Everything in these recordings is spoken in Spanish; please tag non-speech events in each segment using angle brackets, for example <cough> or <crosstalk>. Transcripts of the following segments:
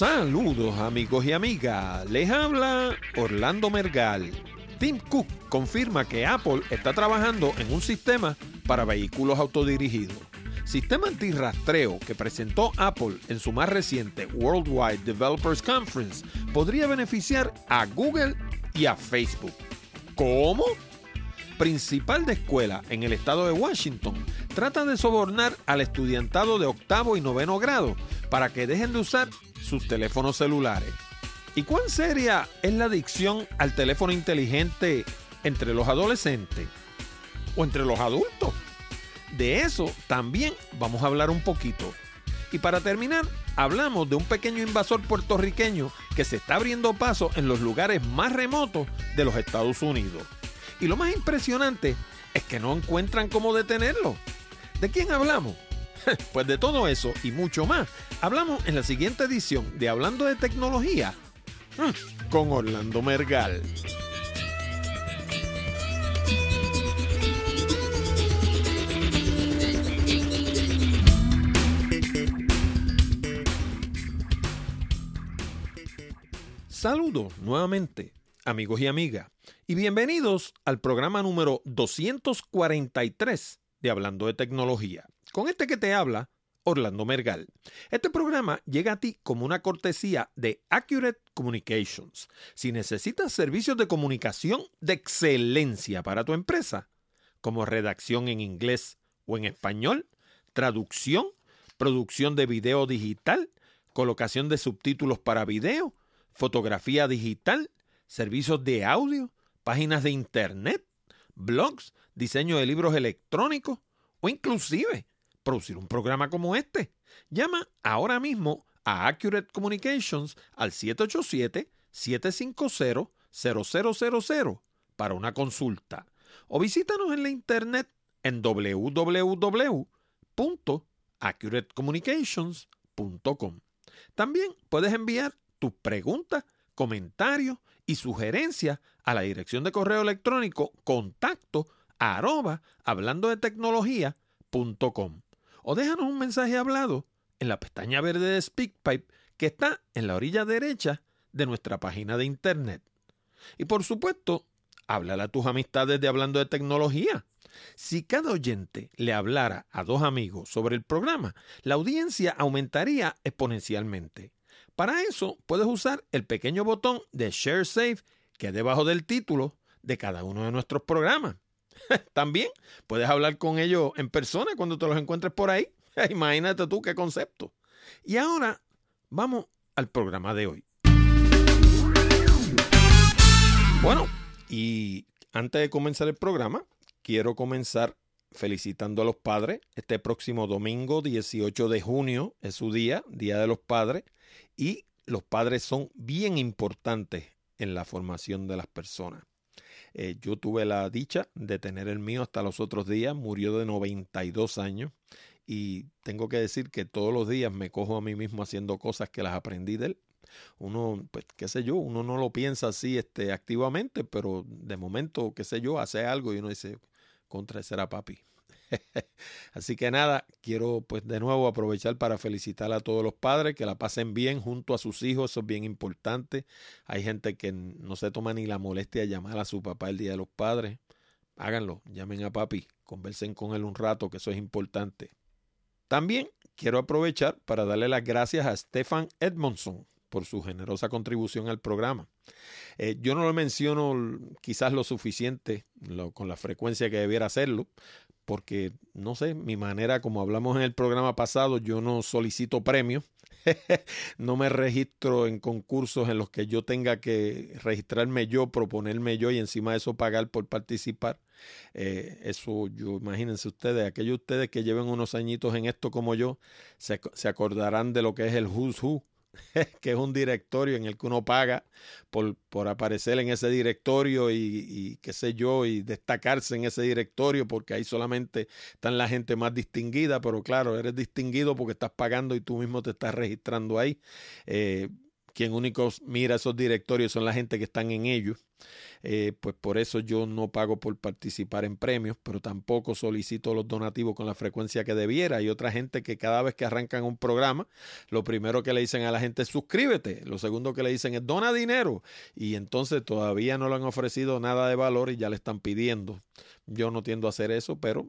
Saludos amigos y amigas, les habla Orlando Mergal. Tim Cook confirma que Apple está trabajando en un sistema para vehículos autodirigidos. Sistema antirrastreo que presentó Apple en su más reciente Worldwide Developers Conference podría beneficiar a Google y a Facebook. ¿Cómo? Principal de escuela en el estado de Washington trata de sobornar al estudiantado de octavo y noveno grado para que dejen de usar sus teléfonos celulares. ¿Y cuán seria es la adicción al teléfono inteligente entre los adolescentes o entre los adultos? De eso también vamos a hablar un poquito. Y para terminar, hablamos de un pequeño invasor puertorriqueño que se está abriendo paso en los lugares más remotos de los Estados Unidos. Y lo más impresionante es que no encuentran cómo detenerlo. ¿De quién hablamos? <laughs> Pues de todo eso y mucho más hablamos en la siguiente edición de Hablando de Tecnología mm, con Orlando Mergal. Saludos nuevamente, amigos y amigas, y bienvenidos al programa número 243 de Hablando de Tecnología. Con este que te habla, Orlando Mergal. Este programa llega a ti como una cortesía de Accurate Communications. Si necesitas servicios de comunicación de excelencia para tu empresa, como redacción en inglés o en español, traducción, producción de video digital, colocación de subtítulos para video, fotografía digital, servicios de audio, páginas de internet, blogs, diseño de libros electrónicos o inclusive producir un programa como este. Llama ahora mismo a Accurate Communications al 787-750-0000 para una consulta o visítanos en la internet en www.accuratecommunications.com. También puedes enviar tus preguntas, comentarios y sugerencias a la dirección de correo electrónico contacto arroba hablando de tecnología.com o déjanos un mensaje hablado en la pestaña verde de SpeakPipe que está en la orilla derecha de nuestra página de internet. Y por supuesto, háblale a tus amistades de Hablando de Tecnología. Si cada oyente le hablara a dos amigos sobre el programa, la audiencia aumentaría exponencialmente. Para eso puedes usar el pequeño botón de Share Save que es debajo del título de cada uno de nuestros programas. <laughs> También puedes hablar con ellos en persona cuando te los encuentres por ahí. <laughs> Imagínate tú qué concepto. Y ahora vamos al programa de hoy. Bueno, y antes de comenzar el programa, quiero comenzar felicitando a los padres. Este próximo domingo, 18 de junio, es su día, Día de los Padres, y los padres son bien importantes en la formación de las personas. Eh, yo tuve la dicha de tener el mío hasta los otros días, murió de 92 años y tengo que decir que todos los días me cojo a mí mismo haciendo cosas que las aprendí de él. Uno, pues, qué sé yo, uno no lo piensa así este, activamente, pero de momento, qué sé yo, hace algo y uno dice, contra ese era papi. <laughs> Así que nada, quiero pues de nuevo aprovechar para felicitar a todos los padres que la pasen bien junto a sus hijos, eso es bien importante. Hay gente que no se toma ni la molestia de llamar a su papá el Día de los Padres. Háganlo, llamen a papi, conversen con él un rato, que eso es importante. También quiero aprovechar para darle las gracias a Stefan Edmondson por su generosa contribución al programa. Eh, yo no lo menciono quizás lo suficiente, con la frecuencia que debiera hacerlo, porque no sé, mi manera, como hablamos en el programa pasado, yo no solicito premios, <laughs> no me registro en concursos en los que yo tenga que registrarme yo, proponerme yo y encima de eso pagar por participar. Eh, eso, yo imagínense ustedes, aquellos ustedes que lleven unos añitos en esto como yo, se, se acordarán de lo que es el Who's Who <laughs> que es un directorio en el que uno paga por, por aparecer en ese directorio y, qué sé yo, y destacarse en ese directorio porque ahí solamente están la gente más distinguida, pero claro, eres distinguido porque estás pagando y tú mismo te estás registrando ahí. Eh, quien único mira esos directorios son la gente que están en ellos. Eh, pues por eso yo no pago por participar en premios, pero tampoco solicito los donativos con la frecuencia que debiera. Hay otra gente que cada vez que arrancan un programa, lo primero que le dicen a la gente es suscríbete, lo segundo que le dicen es dona dinero y entonces todavía no le han ofrecido nada de valor y ya le están pidiendo. Yo no tiendo a hacer eso, pero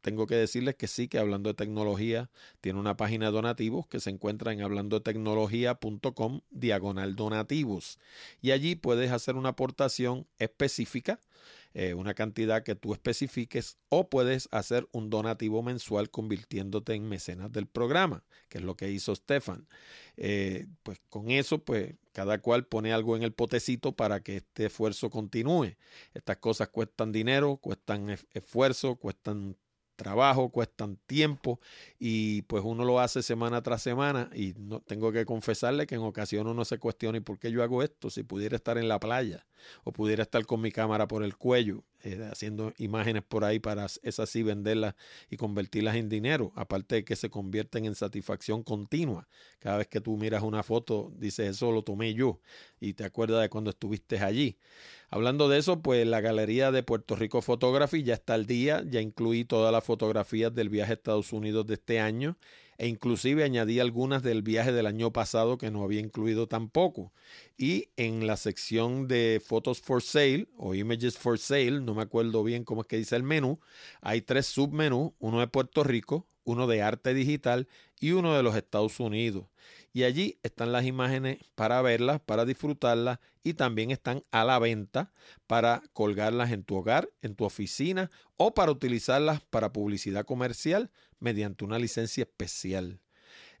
tengo que decirles que sí, que Hablando de Tecnología tiene una página de donativos que se encuentra en hablando de tecnología.com diagonal donativos. Y allí puedes hacer una aportación específica, eh, una cantidad que tú especifiques, o puedes hacer un donativo mensual convirtiéndote en mecenas del programa, que es lo que hizo Stefan. Eh, pues con eso, pues cada cual pone algo en el potecito para que este esfuerzo continúe. Estas cosas cuestan dinero, cuestan esfuerzo, cuestan trabajo, cuestan tiempo y pues uno lo hace semana tras semana y no tengo que confesarle que en ocasiones uno se cuestiona ¿y por qué yo hago esto? Si pudiera estar en la playa o pudiera estar con mi cámara por el cuello eh, haciendo imágenes por ahí para esas sí venderlas y convertirlas en dinero, aparte de que se convierten en satisfacción continua. Cada vez que tú miras una foto, dices, eso lo tomé yo y te acuerdas de cuando estuviste allí. Hablando de eso, pues la galería de Puerto Rico Photography ya está al día, ya incluí todas las fotografías del viaje a Estados Unidos de este año e inclusive añadí algunas del viaje del año pasado que no había incluido tampoco. Y en la sección de Photos for Sale o Images for Sale, no me acuerdo bien cómo es que dice el menú, hay tres submenús, uno de Puerto Rico, uno de arte digital y uno de los Estados Unidos. Y allí están las imágenes para verlas, para disfrutarlas y también están a la venta para colgarlas en tu hogar, en tu oficina o para utilizarlas para publicidad comercial mediante una licencia especial.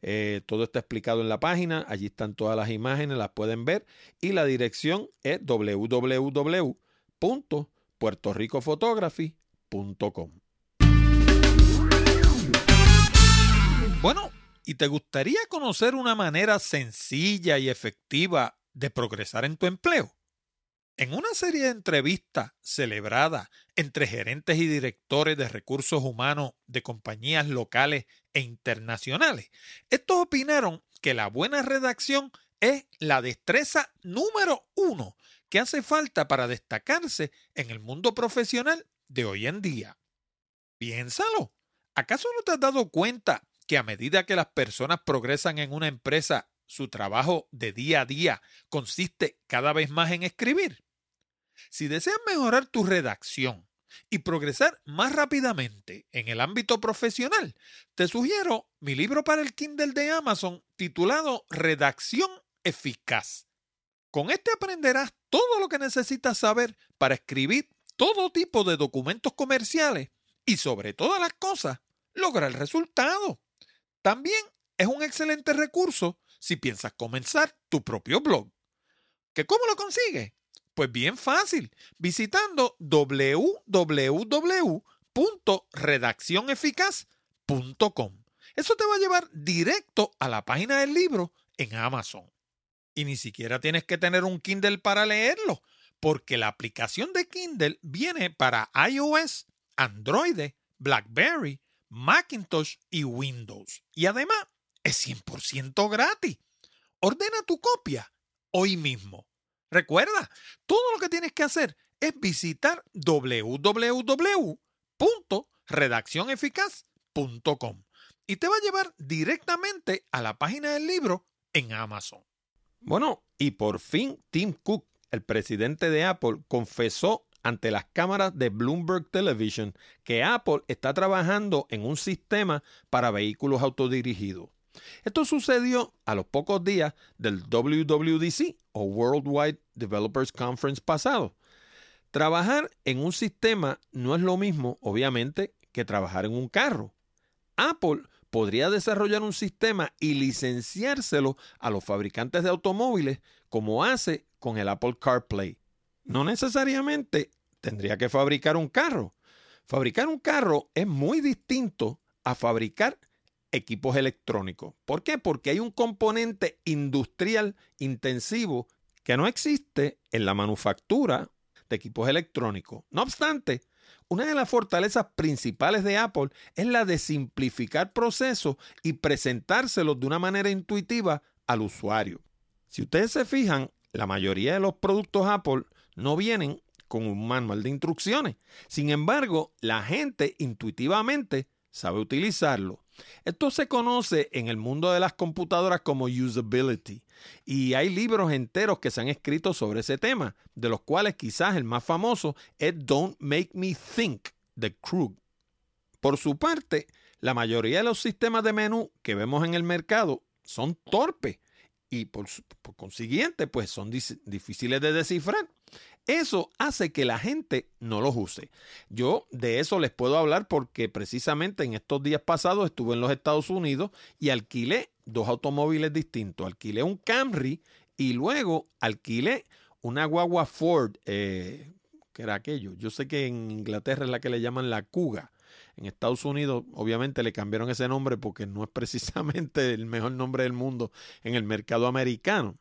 Eh, todo está explicado en la página, allí están todas las imágenes, las pueden ver y la dirección es www.puertorricophotography.com. Bueno, ¿y te gustaría conocer una manera sencilla y efectiva de progresar en tu empleo? En una serie de entrevistas celebrada entre gerentes y directores de recursos humanos de compañías locales e internacionales, estos opinaron que la buena redacción es la destreza número uno que hace falta para destacarse en el mundo profesional de hoy en día. Piénsalo. ¿Acaso no te has dado cuenta que a medida que las personas progresan en una empresa, su trabajo de día a día consiste cada vez más en escribir. Si deseas mejorar tu redacción y progresar más rápidamente en el ámbito profesional, te sugiero mi libro para el Kindle de Amazon titulado Redacción Eficaz. Con este aprenderás todo lo que necesitas saber para escribir todo tipo de documentos comerciales y sobre todas las cosas, lograr el resultado. También es un excelente recurso si piensas comenzar tu propio blog. ¿Que cómo lo consigues? Pues bien fácil, visitando www.redaccioneficaz.com. Eso te va a llevar directo a la página del libro en Amazon. Y ni siquiera tienes que tener un Kindle para leerlo, porque la aplicación de Kindle viene para iOS, Android, BlackBerry, Macintosh y Windows. Y además es 100% gratis. Ordena tu copia hoy mismo. Recuerda, todo lo que tienes que hacer es visitar www.redaccioneficaz.com y te va a llevar directamente a la página del libro en Amazon. Bueno, y por fin Tim Cook, el presidente de Apple, confesó ante las cámaras de Bloomberg Television que Apple está trabajando en un sistema para vehículos autodirigidos. Esto sucedió a los pocos días del WWDC o Worldwide Developers Conference pasado. Trabajar en un sistema no es lo mismo, obviamente, que trabajar en un carro. Apple podría desarrollar un sistema y licenciárselo a los fabricantes de automóviles como hace con el Apple CarPlay. No necesariamente tendría que fabricar un carro. Fabricar un carro es muy distinto a fabricar equipos electrónicos. ¿Por qué? Porque hay un componente industrial intensivo que no existe en la manufactura de equipos electrónicos. No obstante, una de las fortalezas principales de Apple es la de simplificar procesos y presentárselos de una manera intuitiva al usuario. Si ustedes se fijan, la mayoría de los productos Apple no vienen con un manual de instrucciones. Sin embargo, la gente intuitivamente sabe utilizarlo. Esto se conoce en el mundo de las computadoras como usability y hay libros enteros que se han escrito sobre ese tema, de los cuales quizás el más famoso es Don't Make Me Think de Krug. Por su parte, la mayoría de los sistemas de menú que vemos en el mercado son torpes y por, consiguiente pues son difíciles de descifrar. Eso hace que la gente no los use. Yo de eso les puedo hablar porque precisamente en estos días pasados estuve en los Estados Unidos y alquilé dos automóviles distintos. Alquilé un Camry y luego alquilé una guagua Ford, eh, que era aquello. Yo sé que en Inglaterra es la que le llaman la Cuga. En Estados Unidos, obviamente, le cambiaron ese nombre porque no es <laughs> precisamente el mejor nombre del mundo en el mercado americano.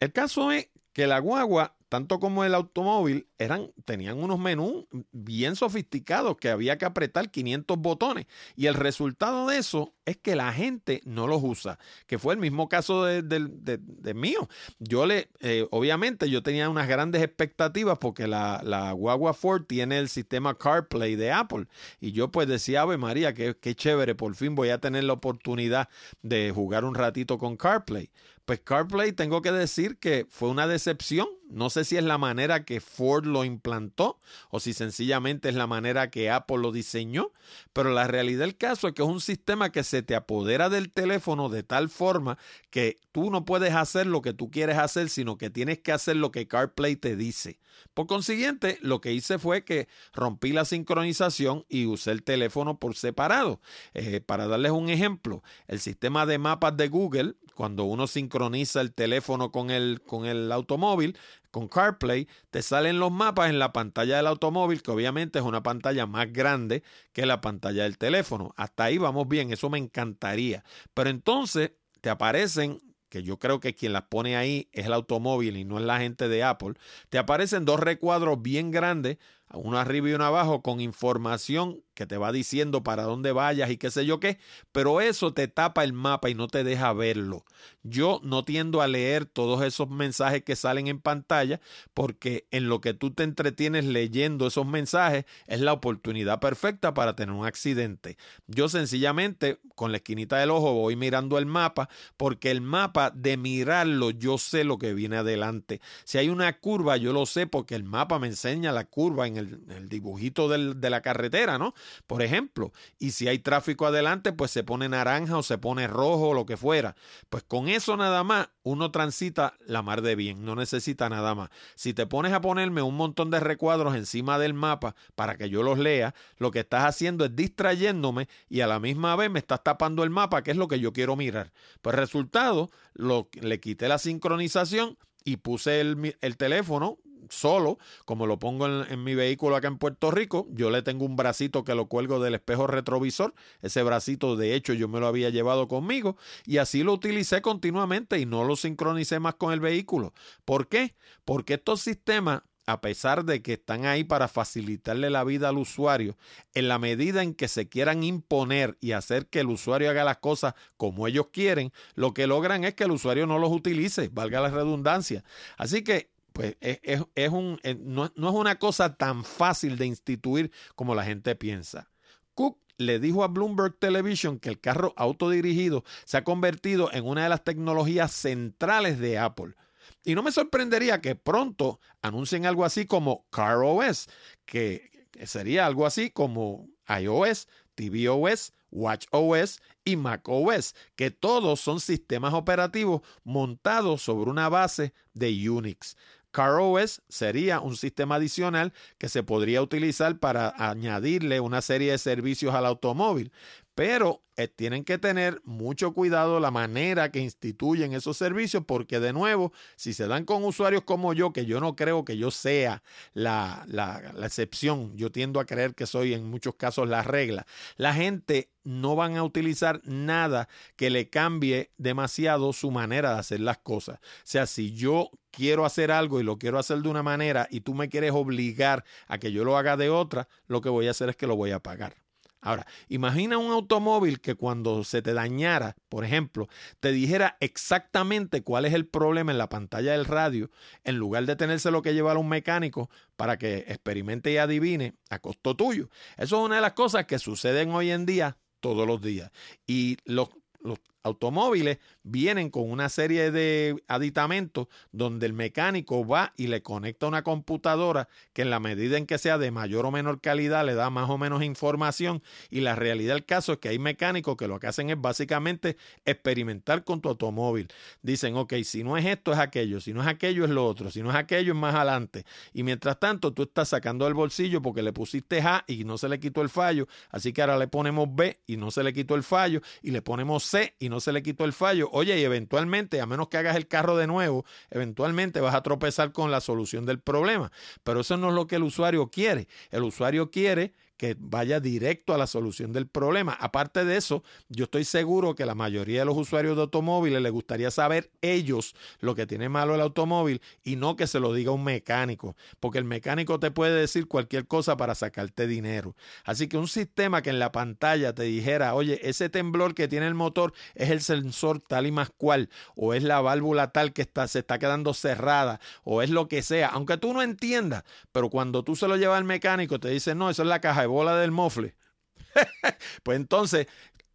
El caso es que la guagua tanto como el automóvil, eran, tenían unos menús bien sofisticados que había que apretar 500 botones. Y el resultado de eso es que la gente no los usa, que fue el mismo caso de, mío. Yo le, eh, obviamente, yo tenía unas grandes expectativas porque la, la, guagua Ford tiene el sistema CarPlay de Apple. Y yo pues decía, Ave María, qué, qué chévere, por fin voy a tener la oportunidad de jugar un ratito con CarPlay. Pues CarPlay tengo que decir que fue una decepción. No sé si es la manera que Ford lo implantó o si sencillamente es la manera que Apple lo diseñó, pero la realidad del caso es que es un sistema que se te apodera del teléfono de tal forma que tú no puedes hacer lo que tú quieres hacer, sino que tienes que hacer lo que CarPlay te dice. Por consiguiente, lo que hice fue que rompí la sincronización y usé el teléfono por separado. Eh, para darles un ejemplo, el sistema de mapas de Google cuando uno sincroniza el teléfono con el, con el automóvil, con CarPlay, te salen los mapas en la pantalla del automóvil, que obviamente es una pantalla más grande que la pantalla del teléfono. Hasta ahí vamos bien, eso me encantaría. Pero entonces te aparecen que yo creo que quien las pone ahí es el automóvil y no es la gente de Apple, te aparecen dos recuadros bien grandes uno arriba y uno abajo con información que te va diciendo para dónde vayas y qué sé yo qué, pero eso te tapa el mapa y no te deja verlo. Yo no tiendo a leer todos esos mensajes que salen en pantalla porque en lo que tú te entretienes leyendo esos mensajes es la oportunidad perfecta para tener un accidente. Yo sencillamente con la esquinita del ojo voy mirando el mapa porque el mapa de mirarlo yo sé lo que viene adelante. Si hay una curva yo lo sé porque el mapa me enseña la curva en el el, dibujito de la carretera, ¿no? Por ejemplo, y si hay tráfico adelante, pues se pone naranja o se pone rojo o lo que fuera. Pues con eso nada más uno transita la mar de bien, no necesita nada más. Si te pones a ponerme un montón de recuadros encima del mapa para que yo los lea, lo que estás haciendo es distrayéndome y a la misma vez me estás tapando el mapa, que es lo que yo quiero mirar. Pues resultado, lo, le quité la sincronización y puse el, el teléfono solo, como lo pongo en, mi vehículo acá en Puerto Rico. Yo le tengo un bracito que lo cuelgo del espejo retrovisor. Ese bracito, de hecho, yo me lo había llevado conmigo y así lo utilicé continuamente y no lo sincronicé más con el vehículo. ¿Por qué? Porque estos sistemas a pesar de que están ahí para facilitarle la vida al usuario, en la medida en que se quieran imponer y hacer que el usuario haga las cosas como ellos quieren, lo que logran es que el usuario no los utilice, valga la redundancia. Así que pues es, un, eh, no, no, es una cosa tan fácil de instituir como la gente piensa. Cook le dijo a Bloomberg Television que el carro autodirigido se ha convertido en una de las tecnologías centrales de Apple. Y no me sorprendería que pronto anuncien algo así como CarOS, que sería algo así como iOS, tvOS, WatchOS y macOS, que todos son sistemas operativos montados sobre una base de Unix. CarOS sería un sistema adicional que se podría utilizar para añadirle una serie de servicios al automóvil, pero eh, tienen que tener mucho cuidado la manera que instituyen esos servicios porque de nuevo, si se dan con usuarios como yo, que yo no creo que yo sea la, la, la excepción, yo tiendo a creer que soy en muchos casos la regla, la gente no van a utilizar nada que le cambie demasiado su manera de hacer las cosas. O sea, si yo quiero hacer algo y lo quiero hacer de una manera y tú me quieres obligar a que yo lo haga de otra, lo que voy a hacer es que lo voy a pagar. Ahora, imagina un automóvil que cuando se te dañara, por ejemplo, te dijera exactamente cuál es el problema en la pantalla del radio, en lugar de tenérselo que llevar a un mecánico para que experimente y adivine a costo tuyo. Eso es una de las cosas que suceden hoy en día todos los días. Y los, los automóviles vienen con una serie de aditamentos donde el mecánico va y le conecta una computadora que en la medida en que sea de mayor o menor calidad le da más o menos información. Y la realidad del caso es que hay mecánicos que lo que hacen es básicamente experimentar con tu automóvil. Dicen, ok, si no es esto es aquello, si no es aquello es lo otro, si no es aquello es más adelante. Y mientras tanto tú estás sacando del bolsillo porque le pusiste A y no se le quitó el fallo, así que ahora le ponemos B y no se le quitó el fallo. Y le ponemos C y no se le quitó el fallo. Oye, y eventualmente, a menos que hagas el carro de nuevo, eventualmente vas a tropezar con la solución del problema. Pero eso no es lo que el usuario quiere. El usuario quiere que vaya directo a la solución del problema. Aparte de eso, yo estoy seguro que la mayoría de los usuarios de automóviles les gustaría saber ellos lo que tiene malo el automóvil y no que se lo diga un mecánico, porque el mecánico te puede decir cualquier cosa para sacarte dinero. Así que un sistema que en la pantalla te dijera, oye, ese temblor que tiene el motor es el sensor tal y más cual, o es la válvula tal que está, se está quedando cerrada, o es lo que sea, aunque tú no entiendas, pero cuando tú se lo llevas al mecánico te dice, no, eso es la caja bola del mofle. <laughs> pues entonces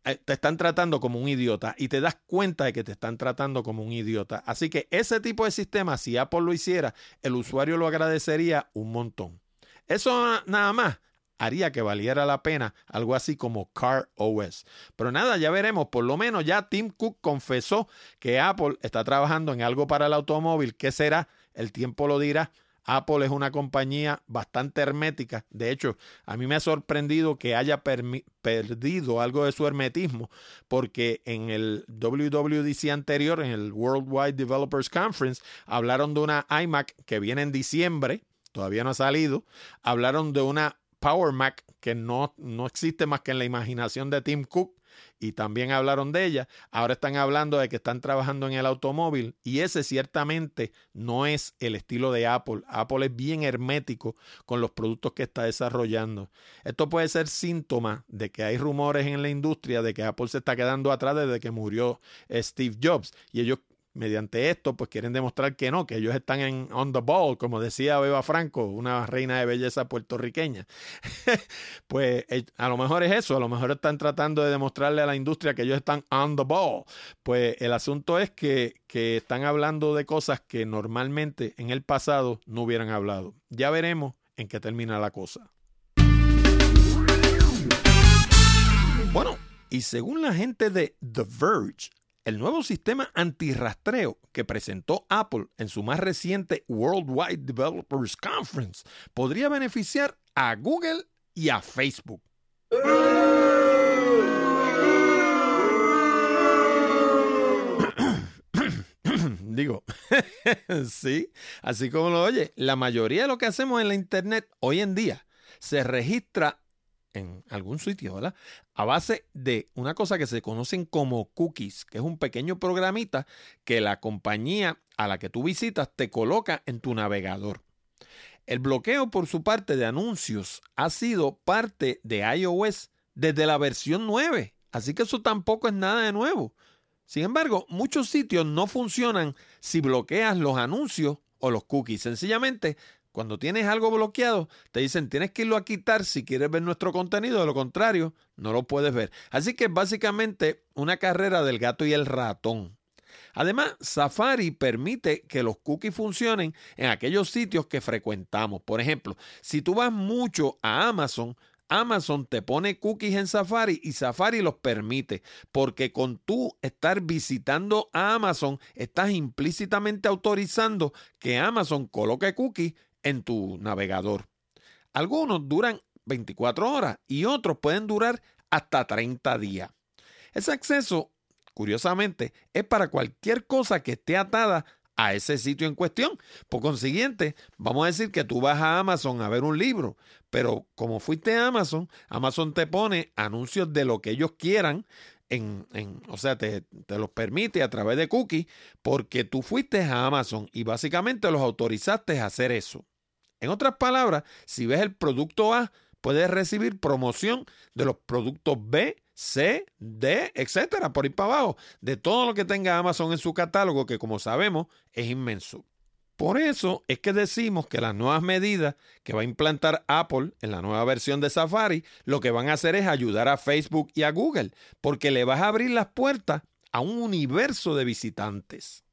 eh, te están tratando como un idiota y te das cuenta de que te están tratando como un idiota. Así que ese tipo de sistema, si Apple lo hiciera, el usuario lo agradecería un montón. Eso nada más haría que valiera la pena algo así como Car OS. Pero nada, ya veremos. Por lo menos ya Tim Cook confesó que Apple está trabajando en algo para el automóvil. ¿Qué será? El tiempo lo dirá. Apple es una compañía bastante hermética. De hecho, a mí me ha sorprendido que haya perdido algo de su hermetismo, porque en el WWDC anterior, en el Worldwide Developers Conference, hablaron de una iMac que viene en diciembre, todavía no ha salido. Hablaron de una Power Mac que no, no existe más que en la imaginación de Tim Cook y también hablaron de ella. Ahora están hablando de que están trabajando en el automóvil y ese ciertamente no es el estilo de Apple. Apple es bien hermético con los productos que está desarrollando. Esto puede ser síntoma de que hay rumores en la industria de que Apple se está quedando atrás desde que murió Steve Jobs y ellos mediante esto, pues quieren demostrar que no, que ellos están en on the ball, como decía Beba Franco, una reina de belleza puertorriqueña. <laughs> pues eh, a lo mejor es eso, a lo mejor están tratando de demostrarle a la industria que ellos están on the ball. Pues el asunto es que, que están hablando de cosas que normalmente en el pasado no hubieran hablado. Ya veremos en qué termina la cosa. Bueno, y según la gente de The Verge, el nuevo sistema antirrastreo que presentó Apple en su más reciente Worldwide Developers Conference podría beneficiar a Google y a Facebook. <coughs> Digo, <laughs> sí, así como lo oye, la mayoría de lo que hacemos en la Internet hoy en día se registra en algún sitio, ¿verdad? A base de una cosa que se conocen como cookies, que es un pequeño programita que la compañía a la que tú visitas te coloca en tu navegador. El bloqueo por su parte de anuncios ha sido parte de iOS desde la versión 9, así que eso tampoco es nada de nuevo. Sin embargo, muchos sitios no funcionan si bloqueas los anuncios o los cookies. Sencillamente cuando tienes algo bloqueado, te dicen tienes que irlo a quitar si quieres ver nuestro contenido, de lo contrario, no lo puedes ver. Así que es básicamente una carrera del gato y el ratón. Además, Safari permite que los cookies funcionen en aquellos sitios que frecuentamos. Por ejemplo, si tú vas mucho a Amazon, Amazon te pone cookies en Safari y Safari los permite, porque con tú estar visitando a Amazon, estás implícitamente autorizando que Amazon coloque cookies en tu navegador. Algunos duran 24 horas y otros pueden durar hasta 30 días. Ese acceso, curiosamente, es para cualquier cosa que esté atada a ese sitio en cuestión. Por consiguiente, vamos a decir que tú vas a Amazon a ver un libro, pero como fuiste a Amazon, Amazon te pone anuncios de lo que ellos quieran. En, en, o sea, te, te los permite a través de cookies porque tú fuiste a Amazon y básicamente los autorizaste a hacer eso. En otras palabras, si ves el producto A, puedes recibir promoción de los productos B, C, D, etcétera, por ir para abajo, de todo lo que tenga Amazon en su catálogo, que como sabemos es inmenso. Por eso es que decimos que las nuevas medidas que va a implantar Apple en la nueva versión de Safari, lo que van a hacer es ayudar a Facebook y a Google, porque le vas a abrir las puertas a un universo de visitantes.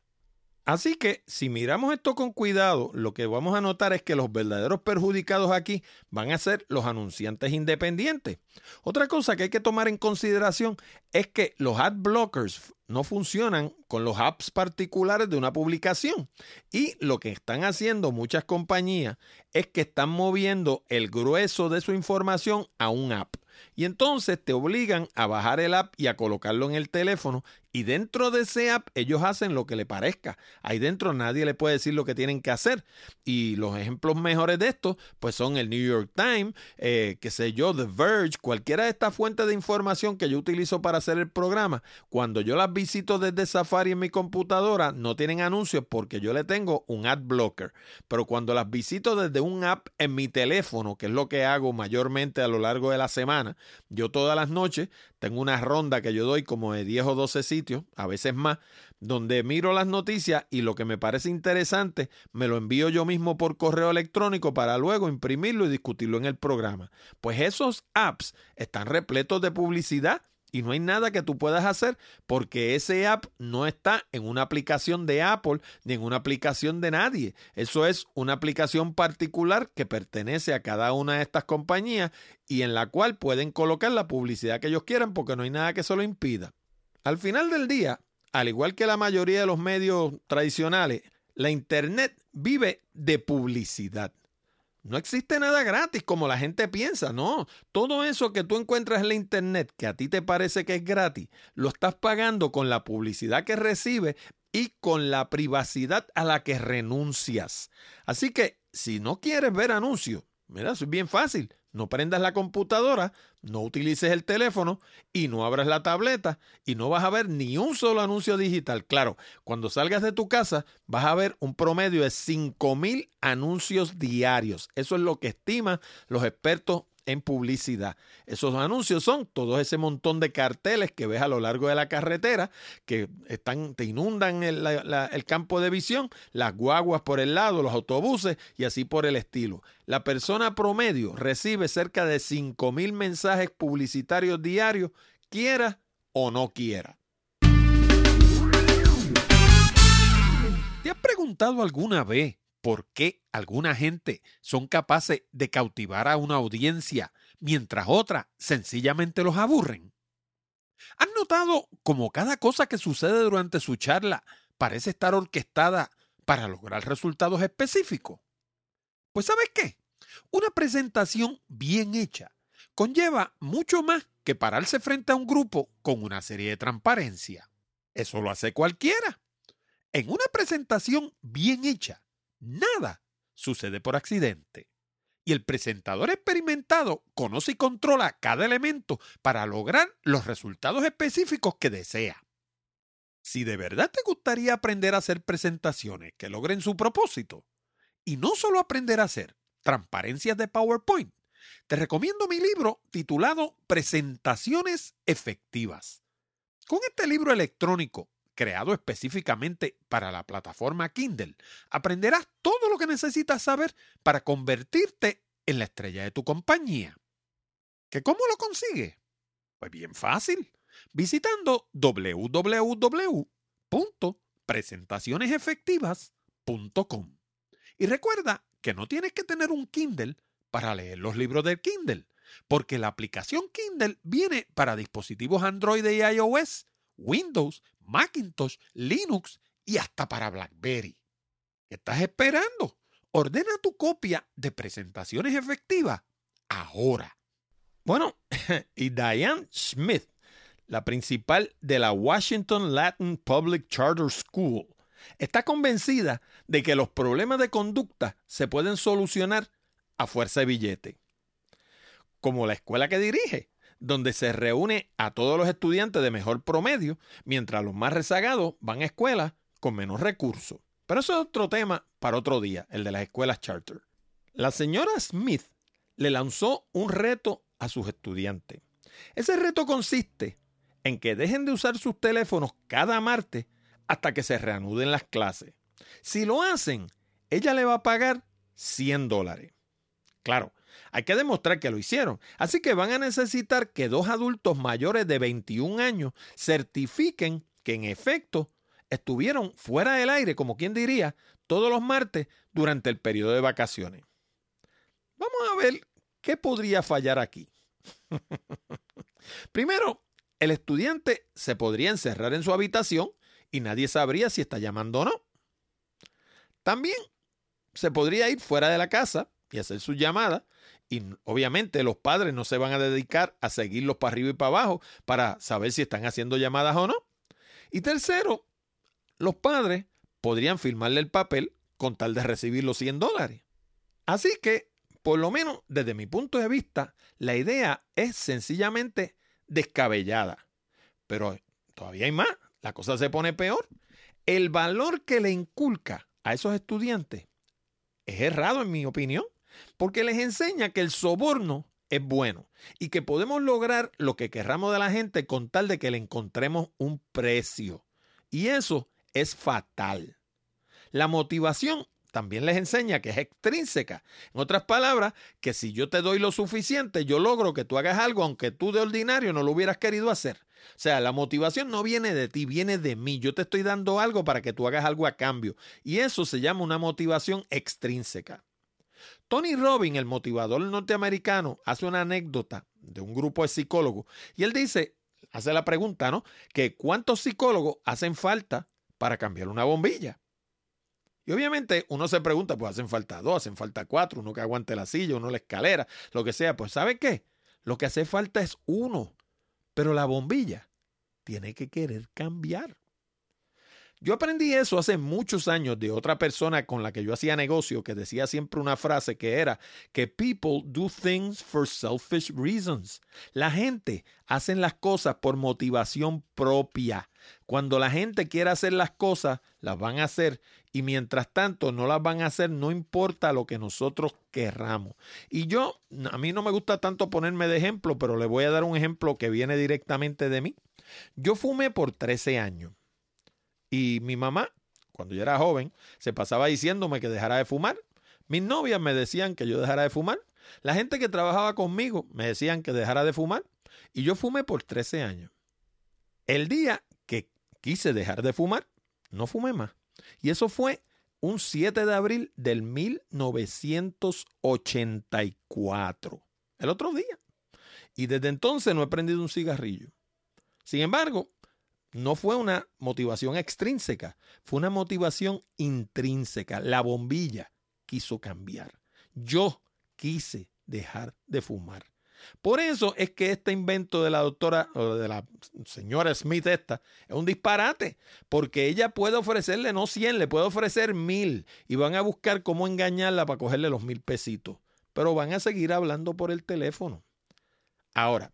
Así que si miramos esto con cuidado, lo que vamos a notar es que los verdaderos perjudicados aquí van a ser los anunciantes independientes. Otra cosa que hay que tomar en consideración es que los ad blockers no funcionan con los apps particulares de una publicación. Y lo que están haciendo muchas compañías es que están moviendo el grueso de su información a un app. Y entonces te obligan a bajar el app y a colocarlo en el teléfono. Y dentro de ese app ellos hacen lo que le parezca. Ahí dentro nadie le puede decir lo que tienen que hacer. Y los ejemplos mejores de esto, pues son el New York Times, eh, qué sé yo, The Verge, cualquiera de estas fuentes de información que yo utilizo para hacer el programa. Cuando yo las visito desde Safari en mi computadora, no tienen anuncios porque yo le tengo un ad blocker. Pero cuando las visito desde un app en mi teléfono, que es lo que hago mayormente a lo largo de la semana, yo todas las noches tengo una ronda que yo doy como de 10 o 12 sitios, a veces más, donde miro las noticias y lo que me parece interesante me lo envío yo mismo por correo electrónico para luego imprimirlo y discutirlo en el programa. Pues esos apps están repletos de publicidad y no hay nada que tú puedas hacer porque ese app no está en una aplicación de Apple ni en una aplicación de nadie. Eso es una aplicación particular que pertenece a cada una de estas compañías y en la cual pueden colocar la publicidad que ellos quieran porque no hay nada que se lo impida. Al final del día, al igual que la mayoría de los medios tradicionales, la Internet vive de publicidad. No existe nada gratis como la gente piensa, no. Todo eso que tú encuentras en la internet que a ti te parece que es gratis, lo estás pagando con la publicidad que recibes y con la privacidad a la que renuncias. Así que si no quieres ver anuncios, mira, eso es bien fácil no prendas la computadora, no utilices el teléfono y no abras la tableta y no vas a ver ni un solo anuncio digital. Claro, cuando salgas de tu casa vas a ver un promedio de 5.000 anuncios diarios. Eso es lo que estiman los expertos en publicidad. Esos anuncios son todo ese montón de carteles que ves a lo largo de la carretera que están, te inundan el, el campo de visión, las guaguas por el lado, los autobuses y así por el estilo. La persona promedio recibe cerca de 5 mil mensajes publicitarios diarios, quiera o no quiera. ¿Te has preguntado alguna vez por qué alguna gente son capaces de cautivar a una audiencia mientras otras sencillamente los aburren? ¿Han notado cómo cada cosa que sucede durante su charla parece estar orquestada para lograr resultados específicos? Pues ¿sabes qué? Una presentación bien hecha conlleva mucho más que pararse frente a un grupo con una serie de transparencia. Eso lo hace cualquiera. En una presentación bien hecha, Nada sucede por accidente. Y el presentador experimentado conoce y controla cada elemento para lograr los resultados específicos que desea. Si de verdad te gustaría aprender a hacer presentaciones que logren su propósito, y no solo aprender a hacer transparencias de PowerPoint, te recomiendo mi libro titulado Presentaciones Efectivas. Con este libro electrónico creado específicamente para la plataforma Kindle, aprenderás todo lo que necesitas saber para convertirte en la estrella de tu compañía. ¿Que cómo lo consigues? Pues bien fácil, visitando www.presentacionesefectivas.com. Y recuerda que no tienes que tener un Kindle para leer los libros del Kindle, porque la aplicación Kindle viene para dispositivos Android y iOS, Windows, Macintosh, Linux y hasta para BlackBerry. ¿Qué estás esperando? Ordena tu copia de presentaciones efectivas ahora. Bueno, <laughs> y Diane Smith, la principal de la Washington Latin Public Charter School, está convencida de que los problemas de conducta se pueden solucionar a fuerza de billete. Como la escuela que dirige, donde se reúne a todos los estudiantes de mejor promedio, mientras los más rezagados van a escuelas con menos recursos. Pero eso es otro tema para otro día, el de las escuelas charter. La señora Smith le lanzó un reto a sus estudiantes. Ese reto consiste en que dejen de usar sus teléfonos cada martes hasta que se reanuden las clases. Si lo hacen, ella le va a pagar 100 dólares. Claro, hay que demostrar que lo hicieron. Así que van a necesitar que dos adultos mayores de 21 años certifiquen que en efecto estuvieron fuera del aire, como quien diría, todos los martes durante el periodo de vacaciones. Vamos a ver qué podría fallar aquí. <laughs> Primero, el estudiante se podría encerrar en su habitación y nadie sabría si está llamando o no. También se podría ir fuera de la casa y hacer sus llamadas y obviamente los padres no se van a dedicar a seguirlos para arriba y para abajo para saber si están haciendo llamadas o no. Y tercero, los padres podrían firmarle el papel con tal de recibir los 100 dólares. Así que, por lo menos desde mi punto de vista, la idea es sencillamente descabellada. Pero todavía hay más, la cosa se pone peor. El valor que le inculca a esos estudiantes es errado en mi opinión porque les enseña que el soborno es bueno y que podemos lograr lo que querramos de la gente con tal de que le encontremos un precio. Y eso es fatal. La motivación también les enseña que es extrínseca. En otras palabras, que si yo te doy lo suficiente, yo logro que tú hagas algo aunque tú de ordinario no lo hubieras querido hacer. O sea, la motivación no viene de ti, viene de mí. Yo te estoy dando algo para que tú hagas algo a cambio. Y eso se llama una motivación extrínseca. Tony Robbins, el motivador norteamericano, hace una anécdota de un grupo de psicólogos y él dice, hace la pregunta, ¿no? Que cuántos psicólogos hacen falta para cambiar una bombilla. Y obviamente uno se pregunta, pues hacen falta dos, hacen falta cuatro, uno que aguante la silla, uno la escalera, lo que sea. Pues ¿sabe qué? Lo que hace falta es uno, pero la bombilla tiene que querer cambiar. Yo aprendí eso hace muchos años de otra persona con la que yo hacía negocio que decía siempre una frase que era que people do things for selfish reasons. La gente hace las cosas por motivación propia. Cuando la gente quiere hacer las cosas, las van a hacer y mientras tanto no las van a hacer no importa lo que nosotros querramos. Y yo, a mí no me gusta tanto ponerme de ejemplo, pero le voy a dar un ejemplo que viene directamente de mí. Yo fumé por 13 años. Y mi mamá, cuando yo era joven, se pasaba diciéndome que dejara de fumar. Mis novias me decían que yo dejara de fumar. La gente que trabajaba conmigo me decían que dejara de fumar. Y yo fumé por 13 años. El día que quise dejar de fumar, no fumé más. Y eso fue un 7 de abril del 1984. El otro día. Y desde entonces no he prendido un cigarrillo. Sin embargo, no fue una motivación extrínseca, fue una motivación intrínseca. La bombilla quiso cambiar. Yo quise dejar de fumar. Por eso es que este invento de la doctora o de la señora Smith esta es un disparate, porque ella puede ofrecerle no 100, le puede ofrecer mil y van a buscar cómo engañarla para cogerle los mil pesitos, pero van a seguir hablando por el teléfono. Ahora,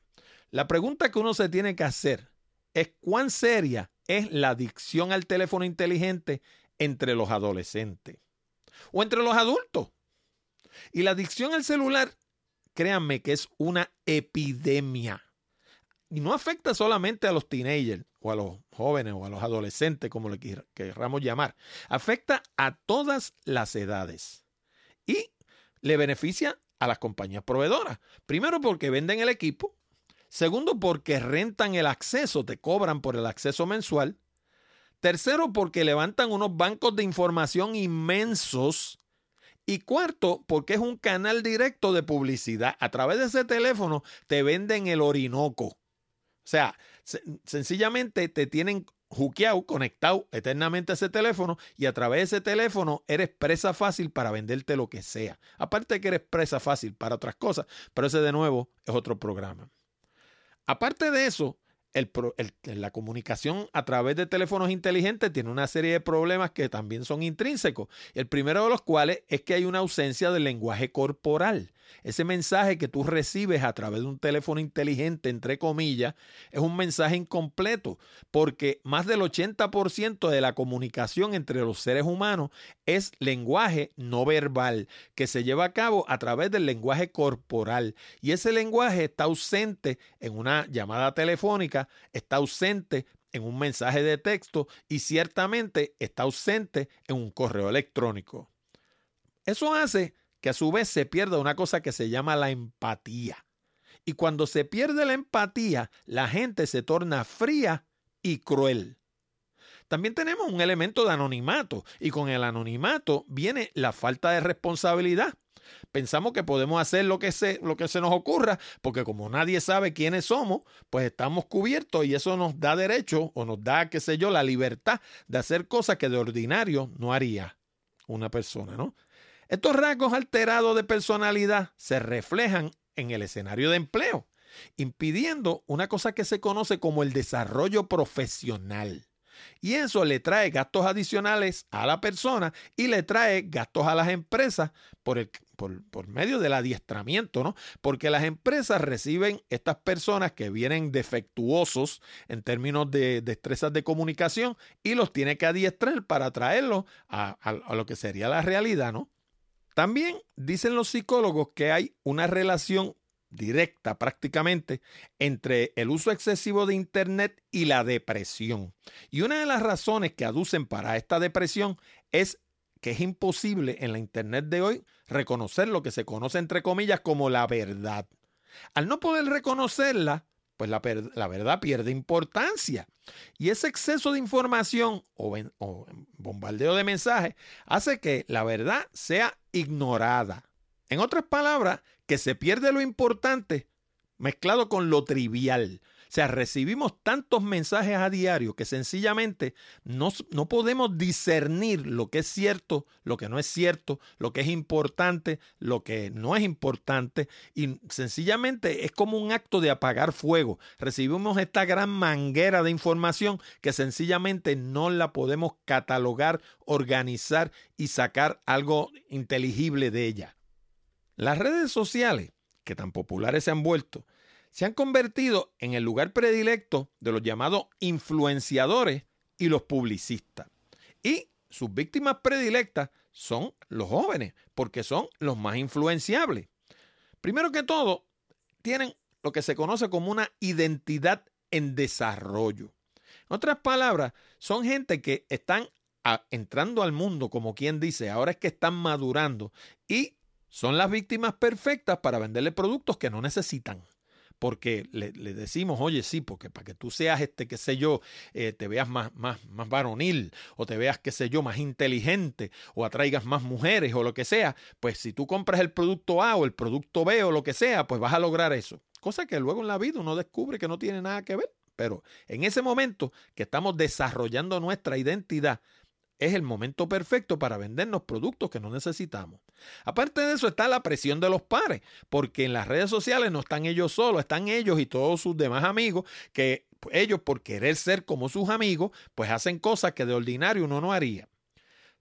la pregunta que uno se tiene que hacer es cuán seria es la adicción al teléfono inteligente entre los adolescentes o entre los adultos. Y la adicción al celular, créanme que es una epidemia. Y no afecta solamente a los teenagers o a los jóvenes o a los adolescentes, como le querramos llamar. Afecta a todas las edades. Y le beneficia a las compañías proveedoras. Primero porque venden el equipo Segundo, porque rentan el acceso, te cobran por el acceso mensual. Tercero, porque levantan unos bancos de información inmensos. Y cuarto, porque es un canal directo de publicidad. A través de ese teléfono te venden el Orinoco. O sea, sencillamente te tienen juqueado, conectado eternamente a ese teléfono y a través de ese teléfono eres presa fácil para venderte lo que sea. Aparte de que eres presa fácil para otras cosas, pero ese de nuevo es otro programa. Aparte de eso, la comunicación a través de teléfonos inteligentes tiene una serie de problemas que también son intrínsecos. El primero de los cuales es que hay una ausencia del lenguaje corporal. Ese mensaje que tú recibes a través de un teléfono inteligente, entre comillas, es un mensaje incompleto, porque más del 80% de la comunicación entre los seres humanos es lenguaje no verbal, que se lleva a cabo a través del lenguaje corporal. Y ese lenguaje está ausente en una llamada telefónica, está ausente en un mensaje de texto y ciertamente está ausente en un correo electrónico. Eso hace que a su vez se pierda una cosa que se llama la empatía. Y cuando se pierde la empatía, la gente se torna fría y cruel. También tenemos un elemento de anonimato y con el anonimato viene la falta de responsabilidad. Pensamos que podemos hacer lo que, se, lo que se nos ocurra, porque como nadie sabe quiénes somos, pues estamos cubiertos y eso nos da derecho o nos da, qué sé yo, la libertad de hacer cosas que de ordinario no haría una persona, ¿no? Estos rasgos alterados de personalidad se reflejan en el escenario de empleo, impidiendo una cosa que se conoce como el desarrollo profesional. Y eso le trae gastos adicionales a la persona y le trae gastos a las empresas por, el, por, medio del adiestramiento, ¿no? Porque las empresas reciben estas personas que vienen defectuosos en términos de destrezas de comunicación y los tiene que adiestrar para traerlos a, a lo que sería la realidad, ¿no? También dicen los psicólogos que hay una relación directa prácticamente entre el uso excesivo de Internet y la depresión. Y una de las razones que aducen para esta depresión es que es imposible en la Internet de hoy reconocer lo que se conoce entre comillas como la verdad. Al no poder reconocerla, pues la, verdad pierde importancia. Y ese exceso de información o, bombardeo de mensajes hace que la verdad sea ignorada. En otras palabras, que se pierde lo importante mezclado con lo trivial. Sea, recibimos tantos mensajes a diario que sencillamente no, no, podemos discernir lo que es cierto, lo que no es cierto, lo que es importante, lo que no es importante. Y sencillamente es como un acto de apagar fuego. Recibimos esta gran manguera de información que sencillamente no la podemos catalogar, organizar y sacar algo inteligible de ella. Las redes sociales, que tan populares se han vuelto, se han convertido en el lugar predilecto de los llamados influenciadores y los publicistas. Y sus víctimas predilectas son los jóvenes, porque son los más influenciables. Primero que todo, tienen lo que se conoce como una identidad en desarrollo. En otras palabras, son gente que están entrando al mundo, como quien dice, ahora es que están madurando y son las víctimas perfectas para venderle productos que no necesitan. Porque le, decimos, oye, sí, porque para que tú seas, este, qué sé yo, eh, te veas más, más, más varonil, o te veas, qué sé yo, más inteligente, o atraigas más mujeres, o lo que sea, pues si tú compras el producto A o el producto B o lo que sea, pues vas a lograr eso. Cosa que luego en la vida uno descubre que no tiene nada que ver. Pero en ese momento que estamos desarrollando nuestra identidad, es el momento perfecto para vendernos productos que no necesitamos. Aparte de eso está la presión de los pares, porque en las redes sociales no están ellos solos, están ellos y todos sus demás amigos que ellos por querer ser como sus amigos, pues hacen cosas que de ordinario uno no haría.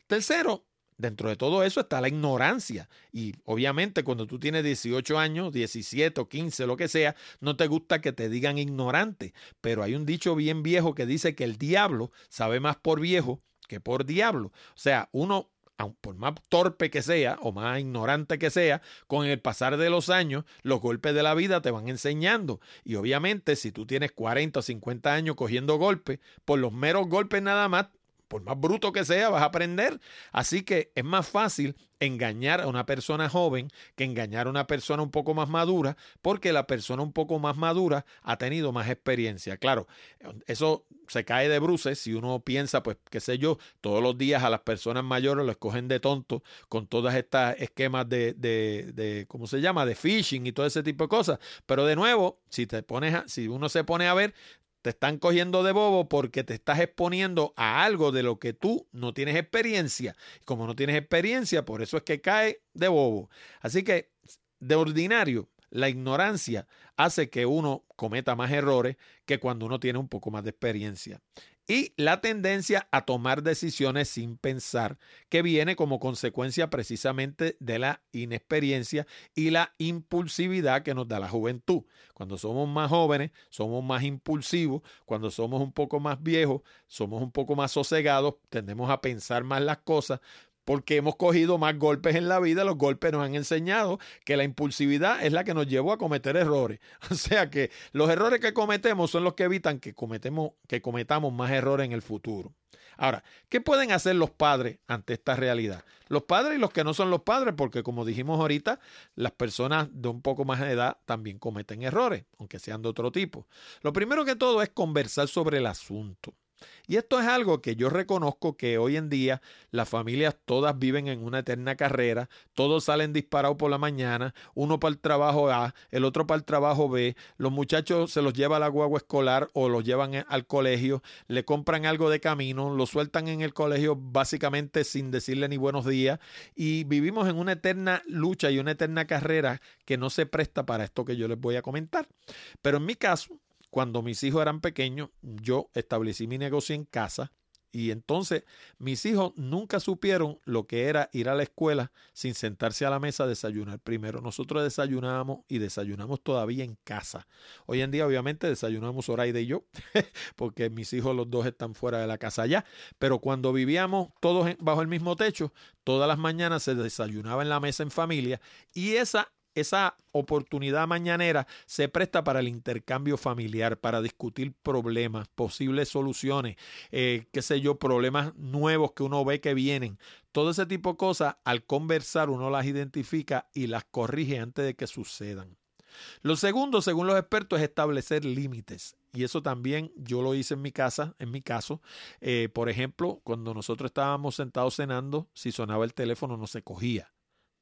Tercero, dentro de todo eso está la ignorancia. Y obviamente cuando tú tienes 18 años, 17 o 15, lo que sea, no te gusta que te digan ignorante. Pero hay un dicho bien viejo que dice que el diablo sabe más por viejo que por diablo. O sea, uno, por más torpe que sea o más ignorante que sea, con el pasar de los años, los golpes de la vida te van enseñando. Y obviamente, si tú tienes 40 o 50 años cogiendo golpes, por los meros golpes nada más, por más bruto que sea, vas a aprender. Así que es más fácil engañar a una persona joven que engañar a una persona un poco más madura, porque la persona un poco más madura ha tenido más experiencia. Claro, eso se cae de bruces si uno piensa, pues, qué sé yo, todos los días a las personas mayores lo escogen de tonto con todas estas esquemas de, de, de, ¿cómo se llama?, de phishing y todo ese tipo de cosas. Pero de nuevo, si te pones, a, si uno se pone a ver, te están cogiendo de bobo porque te estás exponiendo a algo de lo que tú no tienes experiencia. Como no tienes experiencia, por eso es que cae de bobo. Así que, de ordinario, la ignorancia hace que uno cometa más errores que cuando uno tiene un poco más de experiencia. Y la tendencia a tomar decisiones sin pensar, que viene como consecuencia precisamente de la inexperiencia y la impulsividad que nos da la juventud. Cuando somos más jóvenes, somos más impulsivos, cuando somos un poco más viejos, somos un poco más sosegados, tendemos a pensar más las cosas, porque hemos cogido más golpes en la vida, los golpes nos han enseñado que la impulsividad es la que nos llevó a cometer errores. <laughs> O sea que los errores que cometemos son los que evitan que, cometemos, que cometamos más errores en el futuro. Ahora, ¿qué pueden hacer los padres ante esta realidad? Los padres y los que no son los padres, porque como dijimos ahorita, las personas de un poco más de edad también cometen errores, aunque sean de otro tipo. Lo primero que todo es conversar sobre el asunto. Y esto es algo que yo reconozco que hoy en día las familias todas viven en una eterna carrera, todos salen disparados por la mañana, uno para el trabajo A, el otro para el trabajo B, los muchachos se los lleva a la guagua escolar o los llevan al colegio, le compran algo de camino, lo sueltan en el colegio básicamente sin decirle ni buenos días y vivimos en una eterna lucha y una eterna carrera que no se presta para esto que yo les voy a comentar. Pero en mi caso, cuando mis hijos eran pequeños, yo establecí mi negocio en casa y entonces mis hijos nunca supieron lo que era ir a la escuela sin sentarse a la mesa a desayunar primero. Nosotros desayunábamos y desayunamos todavía en casa. Hoy en día obviamente desayunamos Zoraida y yo, <laughs> porque mis hijos los dos están fuera de la casa ya. Pero cuando vivíamos todos bajo el mismo techo, todas las mañanas se desayunaba en la mesa en familia y esa esa oportunidad mañanera se presta para el intercambio familiar, para discutir problemas, posibles soluciones, eh, qué sé yo, problemas nuevos que uno ve que vienen. Todo ese tipo de cosas, al conversar uno las identifica y las corrige antes de que sucedan. Lo segundo, según los expertos, es establecer límites. Y eso también yo lo hice en mi casa, en mi caso. Eh, por ejemplo, cuando nosotros estábamos sentados cenando, si sonaba el teléfono no se cogía.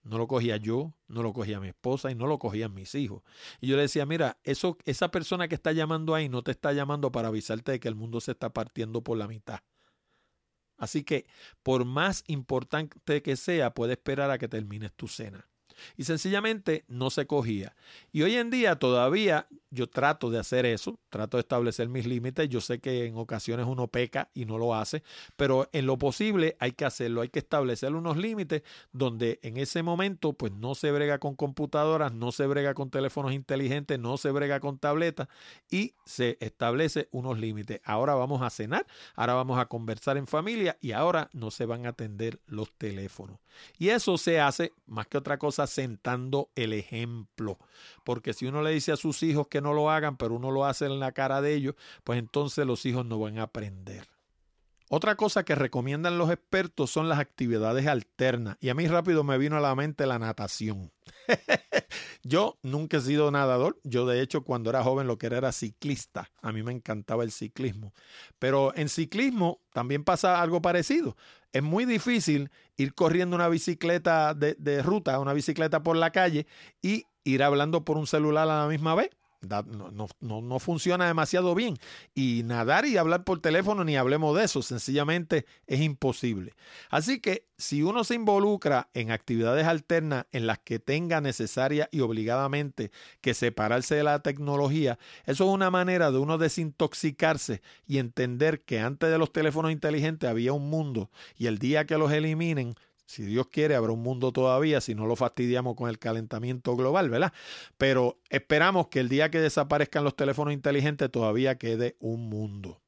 No lo cogía yo, no lo cogía mi esposa y no lo cogían mis hijos. Y yo le decía, mira, eso, esa persona que está llamando ahí no te está llamando para avisarte de que el mundo se está partiendo por la mitad. Así que, por más importante que sea, puede esperar a que termines tu cena y sencillamente no se cogía. Y hoy en día todavía yo trato de hacer eso, trato de establecer mis límites. Yo sé que en ocasiones uno peca y no lo hace, pero en lo posible hay que hacerlo, hay que establecer unos límites donde en ese momento pues no se brega con computadoras, no se brega con teléfonos inteligentes, no se brega con tabletas y se establece unos límites. Ahora vamos a cenar, ahora vamos a conversar en familia y ahora no se van a atender los teléfonos. Y eso se hace más que otra cosa sentando el ejemplo. Porque si uno le dice a sus hijos que no lo hagan, pero uno lo hace en la cara de ellos, pues entonces los hijos no van a aprender. Otra cosa que recomiendan los expertos son las actividades alternas. Y a mí rápido me vino a la mente la natación. <laughs> yo nunca he sido nadador. Yo de hecho cuando era joven lo que era era ciclista. A mí me encantaba el ciclismo. Pero en ciclismo también pasa algo parecido. Es muy difícil ir corriendo una bicicleta de, de ruta, una bicicleta por la calle y ir hablando por un celular a la misma vez no, no, no, funciona demasiado bien. Y nadar y hablar por teléfono, ni hablemos de eso, sencillamente es imposible. Así que si uno se involucra en actividades alternas en las que tenga necesaria y obligadamente que separarse de la tecnología, eso es una manera de uno desintoxicarse y entender que antes de los teléfonos inteligentes había un mundo y el día que los eliminen si Dios quiere, habrá un mundo todavía si no lo fastidiamos con el calentamiento global, ¿verdad? Pero esperamos que el día que desaparezcan los teléfonos inteligentes todavía quede un mundo.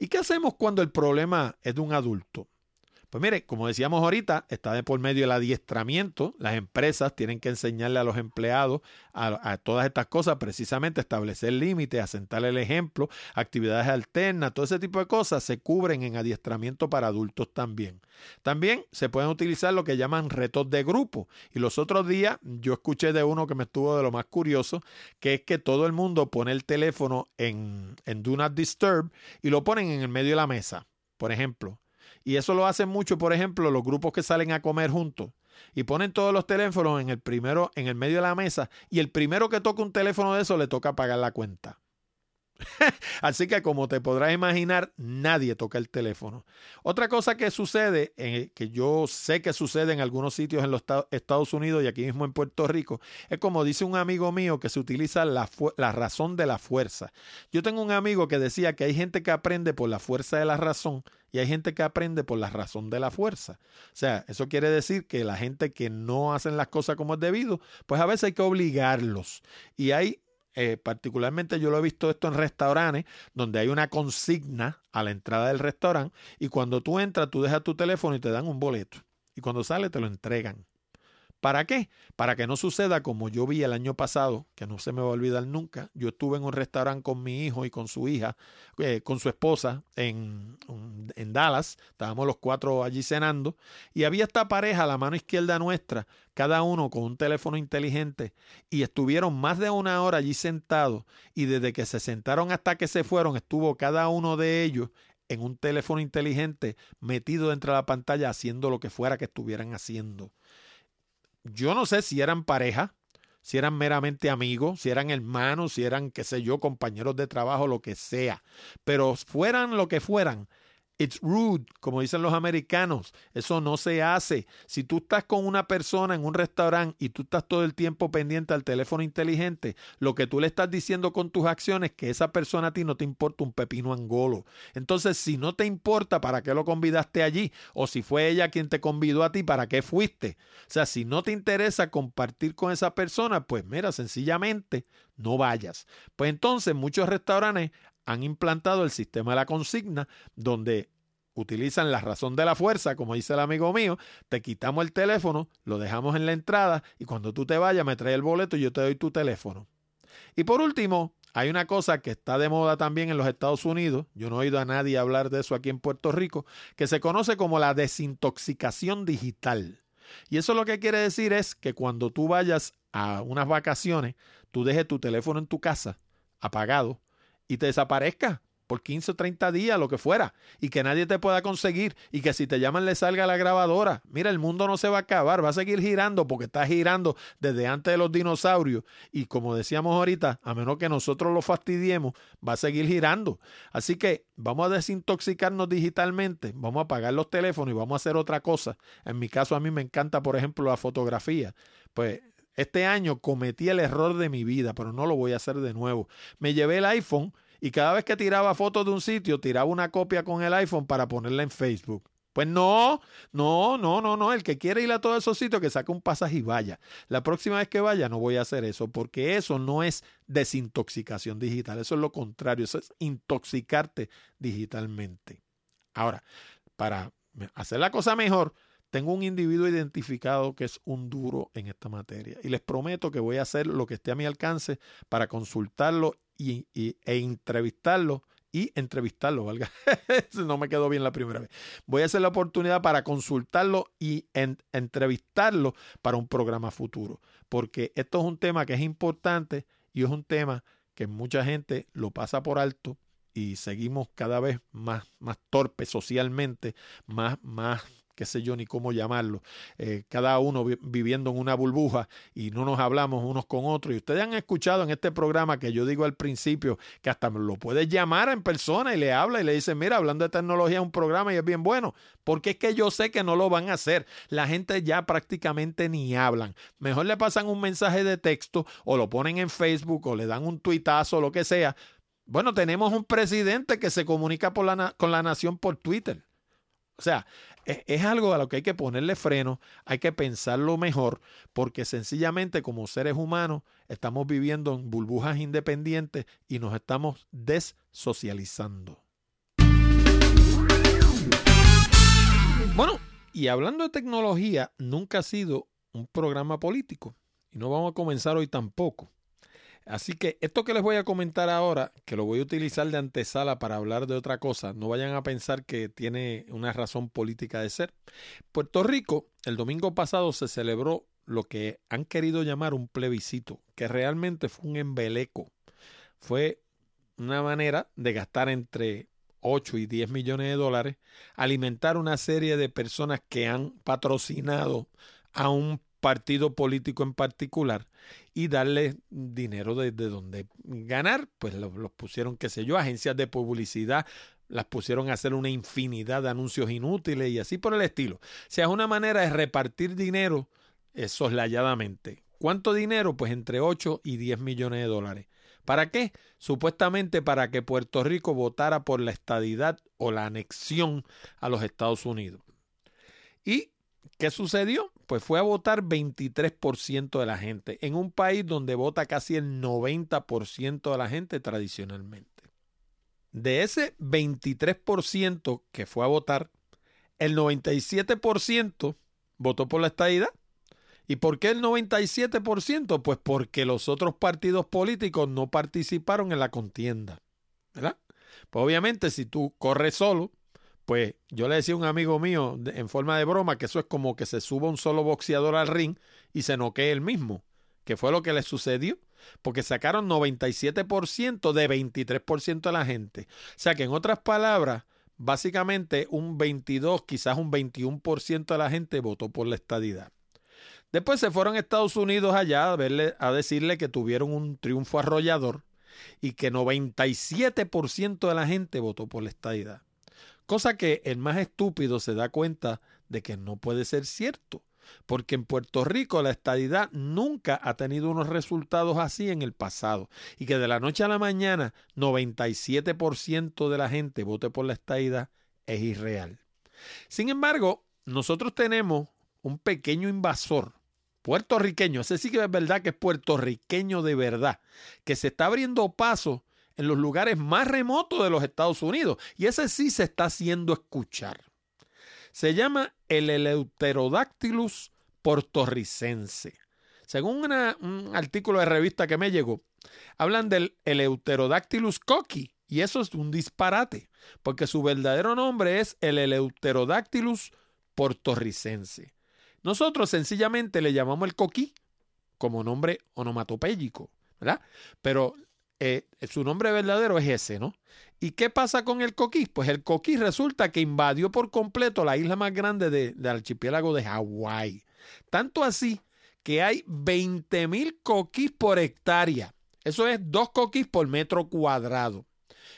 ¿Y qué hacemos cuando el problema es de un adulto? Pues mire, como decíamos ahorita, está de por medio el adiestramiento. Las empresas tienen que enseñarle a los empleados a, todas estas cosas, precisamente establecer límites, asentarle el ejemplo, actividades alternas, todo ese tipo de cosas se cubren en adiestramiento para adultos también. También se pueden utilizar lo que llaman retos de grupo. Y los otros días yo escuché de uno que me estuvo de lo más curioso, que es que todo el mundo pone el teléfono en, en Do Not Disturb y lo ponen en el medio de la mesa. Por ejemplo, y eso lo hacen mucho, por ejemplo, los grupos que salen a comer juntos y ponen todos los teléfonos en el primero, en el medio de la mesa, y el primero que toca un teléfono de eso le toca pagar la cuenta. <laughs> Así que como te podrás imaginar, nadie toca el teléfono. Otra cosa que sucede, eh, que yo sé que sucede en algunos sitios en los Estados Unidos y aquí mismo en Puerto Rico, es como dice un amigo mío que se utiliza la, la razón de la fuerza. Yo tengo un amigo que decía que hay gente que aprende por la fuerza de la razón y hay gente que aprende por la razón de la fuerza. O sea, eso quiere decir que la gente que no hacen las cosas como es debido, pues a veces hay que obligarlos. Y hay eh, particularmente yo lo he visto esto en restaurantes donde hay una consigna a la entrada del restaurante y cuando tú entras tú dejas tu teléfono y te dan un boleto y cuando sale te lo entregan. ¿Para qué? Para que no suceda como yo vi el año pasado, que no se me va a olvidar nunca. Yo estuve en un restaurante con mi hijo y con su hija, eh, con su esposa en, en Dallas. Estábamos los cuatro allí cenando y había esta pareja la mano izquierda nuestra, cada uno con un teléfono inteligente y estuvieron más de una hora allí sentados y desde que se sentaron hasta que se fueron estuvo cada uno de ellos en un teléfono inteligente metido dentro de la pantalla haciendo lo que fuera que estuvieran haciendo yo no sé si eran pareja, si eran meramente amigos, si eran hermanos, si eran, qué sé yo, compañeros de trabajo, lo que sea, pero fueran lo que fueran, It's rude, como dicen los americanos. Eso no se hace. Si tú estás con una persona en un restaurante y tú estás todo el tiempo pendiente al teléfono inteligente, lo que tú le estás diciendo con tus acciones es que esa persona a ti no te importa un pepino angolo. Entonces, si no te importa, ¿para qué lo convidaste allí? O si fue ella quien te convidó a ti, ¿para qué fuiste? O sea, si no te interesa compartir con esa persona, pues mira, sencillamente no vayas. Pues entonces muchos restaurantes han implantado el sistema de la consigna donde utilizan la razón de la fuerza, como dice el amigo mío, te quitamos el teléfono, lo dejamos en la entrada y cuando tú te vayas me traes el boleto y yo te doy tu teléfono. Y por último, hay una cosa que está de moda también en los Estados Unidos, yo no he oído a nadie hablar de eso aquí en Puerto Rico, que se conoce como la desintoxicación digital. Y eso lo que quiere decir es que cuando tú vayas a unas vacaciones, tú dejes tu teléfono en tu casa apagado y te desaparezca por 15 o 30 días, lo que fuera, y que nadie te pueda conseguir, y que si te llaman le salga la grabadora. Mira, el mundo no se va a acabar, va a seguir girando porque está girando desde antes de los dinosaurios, y como decíamos ahorita, a menos que nosotros lo fastidiemos, va a seguir girando. Así que vamos a desintoxicarnos digitalmente, vamos a apagar los teléfonos y vamos a hacer otra cosa. En mi caso, a mí me encanta, por ejemplo, la fotografía. Pues este año cometí el error de mi vida, pero no lo voy a hacer de nuevo. Me llevé el iPhone y cada vez que tiraba fotos de un sitio, tiraba una copia con el iPhone para ponerla en Facebook. Pues no, no, no, no, no. El que quiere ir a todos esos sitios, que saque un pasaje y vaya. La próxima vez que vaya no voy a hacer eso, porque eso no es desintoxicación digital. Eso es lo contrario, eso es intoxicarte digitalmente. Ahora, para hacer la cosa mejor, tengo un individuo identificado que es un duro en esta materia y les prometo que voy a hacer lo que esté a mi alcance para consultarlo y, e entrevistarlo y entrevistarlo, valga. <laughs> no me quedó bien la primera vez. Voy a hacer la oportunidad para consultarlo y entrevistarlo para un programa futuro, porque esto es un tema que es importante y es un tema que mucha gente lo pasa por alto y seguimos cada vez más, más torpes socialmente, más, más qué sé yo ni cómo llamarlo, eh, cada uno viviendo en una burbuja y no nos hablamos unos con otros. Y ustedes han escuchado en este programa que yo digo al principio que hasta lo puedes llamar en persona y le habla y le dice, mira, hablando de tecnología es un programa y es bien bueno, porque es que yo sé que no lo van a hacer. La gente ya prácticamente ni hablan. Mejor le pasan un mensaje de texto o lo ponen en Facebook o le dan un tuitazo o lo que sea. Bueno, tenemos un presidente que se comunica la, con la nación por Twitter. O sea, es, algo a lo que hay que ponerle freno, hay que pensarlo mejor, porque sencillamente como seres humanos estamos viviendo en burbujas independientes y nos estamos desocializando. Bueno, y hablando de tecnología, nunca ha sido un programa político y no vamos a comenzar hoy tampoco. Así que esto que les voy a comentar ahora, que lo voy a utilizar de antesala para hablar de otra cosa, no vayan a pensar que tiene una razón política de ser. Puerto Rico, el domingo pasado se celebró lo que han querido llamar un plebiscito, que realmente fue un embeleco. Fue una manera de gastar entre 8 y 10 millones de dólares, alimentar una serie de personas que han patrocinado a un partido político en particular y darle dinero de, donde ganar, pues los pusieron, qué sé yo, agencias de publicidad, las pusieron a hacer una infinidad de anuncios inútiles y así por el estilo. O sea, es una manera de repartir dinero eh, soslayadamente. ¿Cuánto dinero? Pues entre 8 y 10 millones de dólares. ¿Para qué? Supuestamente para que Puerto Rico votara por la estadidad o la anexión a los Estados Unidos. ¿Y qué sucedió? Pues fue a votar 23% de la gente en un país donde vota casi el 90% de la gente tradicionalmente. De ese 23% que fue a votar, el 97% votó por la estadidad. ¿Y por qué el 97%? Pues porque los otros partidos políticos no participaron en la contienda. ¿Verdad? Pues obviamente si tú corres solo, pues yo le decía a un amigo mío en forma de broma que eso es como que se suba un solo boxeador al ring y se noquee el mismo, que fue lo que le sucedió, porque sacaron 97% de 23% de la gente. O sea que en otras palabras, básicamente un 22, quizás un 21% de la gente votó por la estadidad. Después se fueron a Estados Unidos allá a, verle, a decirle que tuvieron un triunfo arrollador y que 97% de la gente votó por la estadidad. Cosa que el más estúpido se da cuenta de que no puede ser cierto, porque en Puerto Rico la estadidad nunca ha tenido unos resultados así en el pasado y que de la noche a la mañana 97% de la gente vote por la estadidad es irreal. Sin embargo, nosotros tenemos un pequeño invasor puertorriqueño, ese sí que es verdad que es puertorriqueño de verdad, que se está abriendo paso en los lugares más remotos de los Estados Unidos. Y ese sí se está haciendo escuchar. Se llama el Eleuterodactylus portorricense. Según un artículo de revista que me llegó, hablan del Eleuterodactylus coqui. Y eso es un disparate, porque su verdadero nombre es el Eleuterodactylus portorricense. Nosotros sencillamente le llamamos el coquí como nombre onomatopéyico, ¿verdad? Pero eh, su nombre verdadero es ese, ¿no? ¿Y qué pasa con el coquí? Pues el coquí resulta que invadió por completo la isla más grande del archipiélago de Hawái. Tanto así que hay 20 mil coquís por hectárea. Eso es dos coquís por metro cuadrado.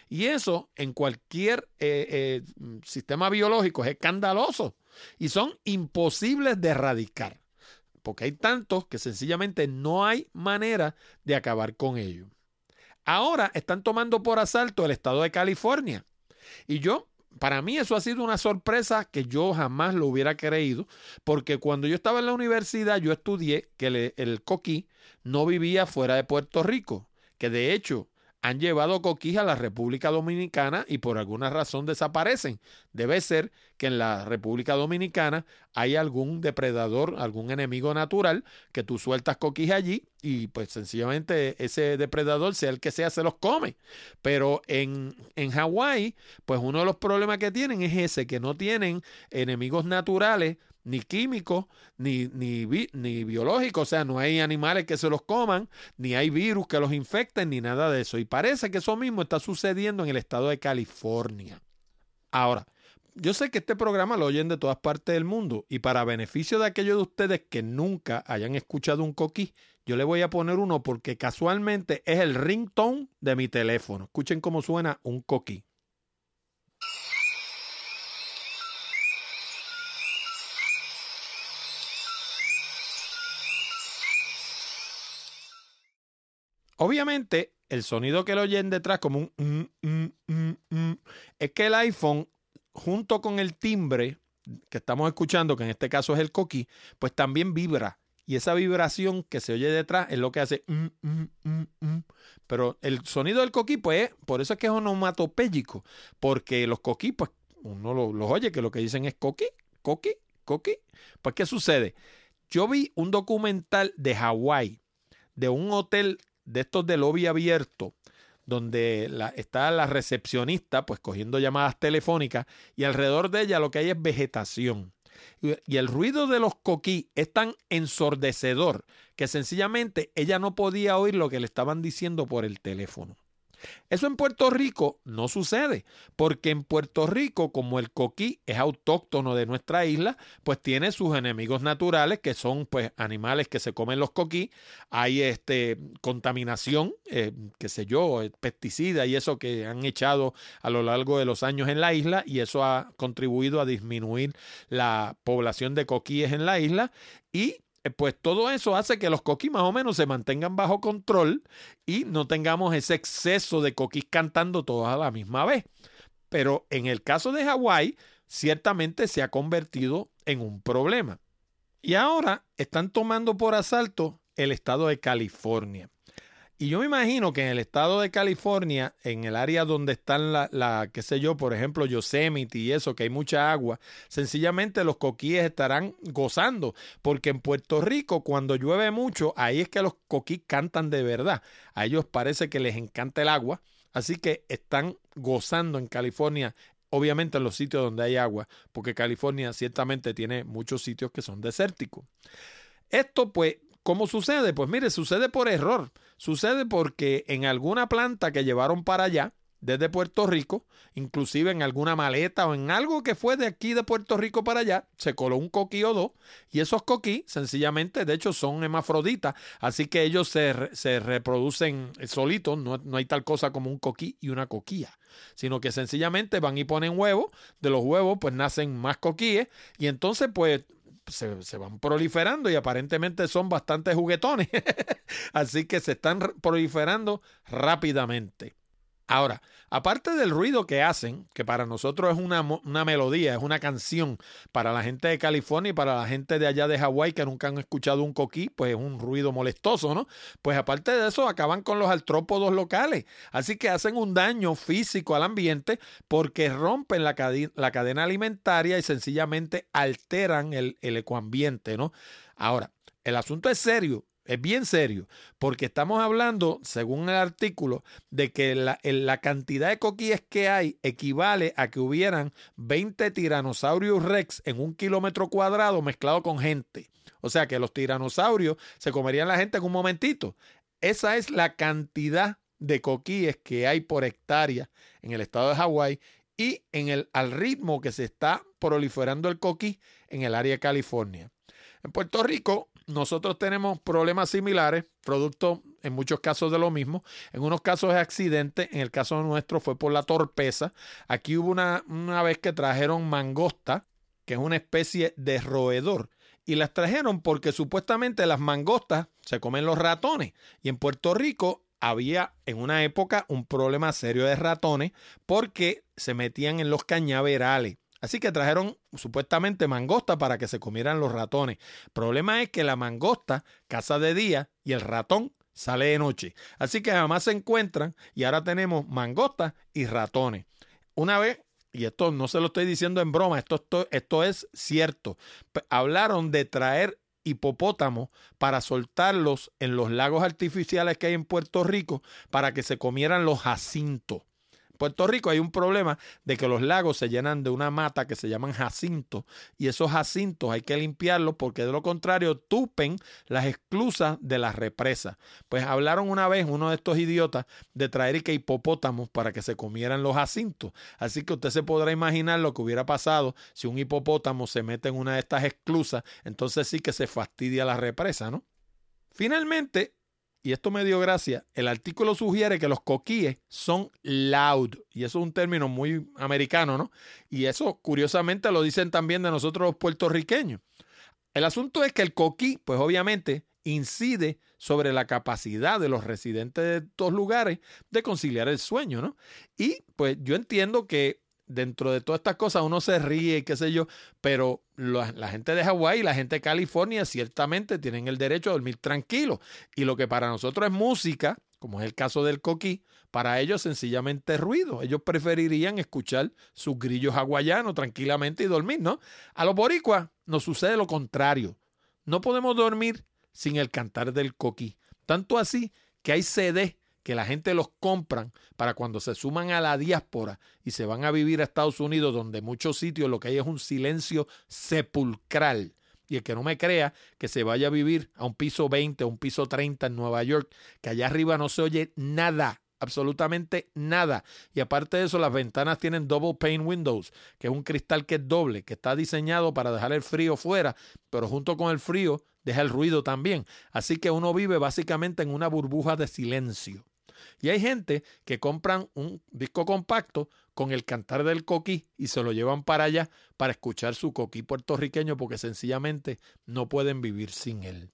Y eso en cualquier eh, eh, sistema biológico es escandaloso y son imposibles de erradicar, porque hay tantos que sencillamente no hay manera de acabar con ellos. Ahora están tomando por asalto el estado de California. Y yo, para mí eso ha sido una sorpresa que yo jamás lo hubiera creído, porque cuando yo estaba en la universidad yo estudié que el, coquí no vivía fuera de Puerto Rico, que de hecho han llevado coquí a la República Dominicana y por alguna razón desaparecen. Debe ser que en la República Dominicana hay algún depredador, algún enemigo natural que tú sueltas coquís allí y pues sencillamente ese depredador, sea el que sea, se los come. Pero en, en Hawái, pues uno de los problemas que tienen es ese, que no tienen enemigos naturales ni químicos, ni, ni, ni o sea, no hay animales que se los coman, ni hay virus que los infecten, ni nada de eso. Y parece que eso mismo está sucediendo en el estado de California. Ahora, yo sé que este programa lo oyen de todas partes del mundo y para beneficio de aquellos de ustedes que nunca hayan escuchado un coquí, yo le voy a poner uno porque casualmente es el ringtone de mi teléfono. Escuchen cómo suena un coquí. Obviamente, el sonido que lo oyen detrás, como un mm, mm, mm, es que el iPhone, junto con el timbre que estamos escuchando, que en este caso es el coquí, pues también vibra. Y esa vibración que se oye detrás es lo que hace. Pero el sonido del coquí, pues, por eso es que es onomatopéyico. Porque los coquí, pues, uno los, oye que lo que dicen es coquí, coquí, coquí. Pues, ¿qué sucede? Yo vi un documental de Hawái, de un hotel de estos de lobby abierto, donde está la recepcionista, pues cogiendo llamadas telefónicas, y alrededor de ella lo que hay es vegetación. Y, el ruido de los coquí es tan ensordecedor que sencillamente ella no podía oír lo que le estaban diciendo por el teléfono. Eso en Puerto Rico no sucede, porque en Puerto Rico, como el coquí es autóctono de nuestra isla, pues tiene sus enemigos naturales, que son pues animales que se comen los coquí. Hay este, contaminación, eh, qué sé yo, eh, pesticidas y eso que han echado a lo largo de los años en la isla, y eso ha contribuido a disminuir la población de coquíes en la isla. Y pues todo eso hace que los coquis más o menos se mantengan bajo control y no tengamos ese exceso de coquis cantando todas a la misma vez. Pero en el caso de Hawái, ciertamente se ha convertido en un problema. Y ahora están tomando por asalto el estado de California. Y yo me imagino que en el estado de California, en el área donde están la, la, qué sé yo, por ejemplo, Yosemite y eso, que hay mucha agua, sencillamente los coquíes estarán gozando, porque en Puerto Rico, cuando llueve mucho, ahí es que los coquíes cantan de verdad. A ellos parece que les encanta el agua, así que están gozando en California obviamente en los sitios donde hay agua, porque California ciertamente tiene muchos sitios que son desérticos. Esto pues ¿Cómo sucede? Pues mire, sucede por error. Sucede porque en alguna planta que llevaron para allá, desde Puerto Rico, inclusive en alguna maleta o en algo que fue de aquí de Puerto Rico para allá, se coló un coquí o dos, y esos coquí sencillamente, de hecho, son hemafroditas, así que ellos se, se reproducen solitos, no, no, hay tal cosa como un coquí y una coquía, sino que sencillamente van y ponen huevos, de los huevos pues nacen más coquíes, y entonces pues se, van proliferando y aparentemente son bastante juguetones. <laughs> Así que se están proliferando rápidamente. Ahora, aparte del ruido que hacen, que para nosotros es una, una, melodía, es una canción, para la gente de California y para la gente de allá de Hawái que nunca han escuchado un coquí, pues es un ruido molestoso, ¿no? Pues aparte de eso, acaban con los artrópodos locales. Así que hacen un daño físico al ambiente porque rompen la, cadena alimentaria y sencillamente alteran el, el ecoambiente, ¿no? Ahora, el asunto es serio es bien serio, porque estamos hablando, según el artículo, de que la, cantidad de coquíes que hay equivale a que hubieran 20 tiranosaurios rex en un kilómetro cuadrado mezclado con gente. O sea que los tiranosaurios se comerían la gente en un momentito. Esa es la cantidad de coquíes que hay por hectárea en el estado de Hawái y en el, al ritmo que se está proliferando el coquí en el área de California. En Puerto Rico nosotros tenemos problemas similares, producto en muchos casos de lo mismo. En unos casos es accidente, en el caso nuestro fue por la torpeza. Aquí hubo una, una vez que trajeron mangosta, que es una especie de roedor. Y las trajeron porque supuestamente las mangostas se comen los ratones. Y en Puerto Rico había en una época un problema serio de ratones porque se metían en los cañaverales. Así que trajeron supuestamente mangosta para que se comieran los ratones. Problema es que la mangosta caza de día y el ratón sale de noche. Así que jamás se encuentran y ahora tenemos mangosta y ratones. Una vez, y esto no se lo estoy diciendo en broma, esto, esto, esto es cierto, hablaron de traer hipopótamos para soltarlos en los lagos artificiales que hay en Puerto Rico para que se comieran los jacintos. Puerto Rico hay un problema de que los lagos se llenan de una mata que se llaman jacintos y esos jacintos hay que limpiarlos porque de lo contrario tupen las esclusas de las represas. Pues hablaron una vez uno de estos idiotas de traer que hipopótamos para que se comieran los jacintos. Así que usted se podrá imaginar lo que hubiera pasado si un hipopótamo se mete en una de estas esclusas, entonces sí que se fastidia la represa, ¿no? Finalmente, y esto me dio gracia, el artículo sugiere que los coquíes son loud, y eso es un término muy americano, ¿no? Y eso curiosamente lo dicen también de nosotros los puertorriqueños. El asunto es que el coquí, pues obviamente, incide sobre la capacidad de los residentes de estos lugares de conciliar el sueño, ¿no? Y pues yo entiendo que dentro de todas estas cosas uno se ríe, qué sé yo, pero la, gente de Hawái y la gente de California ciertamente tienen el derecho a dormir tranquilo. Y lo que para nosotros es música, como es el caso del coquí, para ellos sencillamente es ruido. Ellos preferirían escuchar sus grillos hawaianos tranquilamente y dormir, ¿no? A los boricuas nos sucede lo contrario. No podemos dormir sin el cantar del coquí. Tanto así que hay CD que la gente los compran para cuando se suman a la diáspora y se van a vivir a Estados Unidos, donde muchos sitios lo que hay es un silencio sepulcral. Y el que no me crea que se vaya a vivir a un piso 20 o un piso 30 en Nueva York, que allá arriba no se oye nada, absolutamente nada. Y aparte de eso, las ventanas tienen double pane windows, que es un cristal que es doble, que está diseñado para dejar el frío fuera, pero junto con el frío deja el ruido también. Así que uno vive básicamente en una burbuja de silencio. Y hay gente que compran un disco compacto con el cantar del coquí y se lo llevan para allá para escuchar su coquí puertorriqueño porque sencillamente no pueden vivir sin él.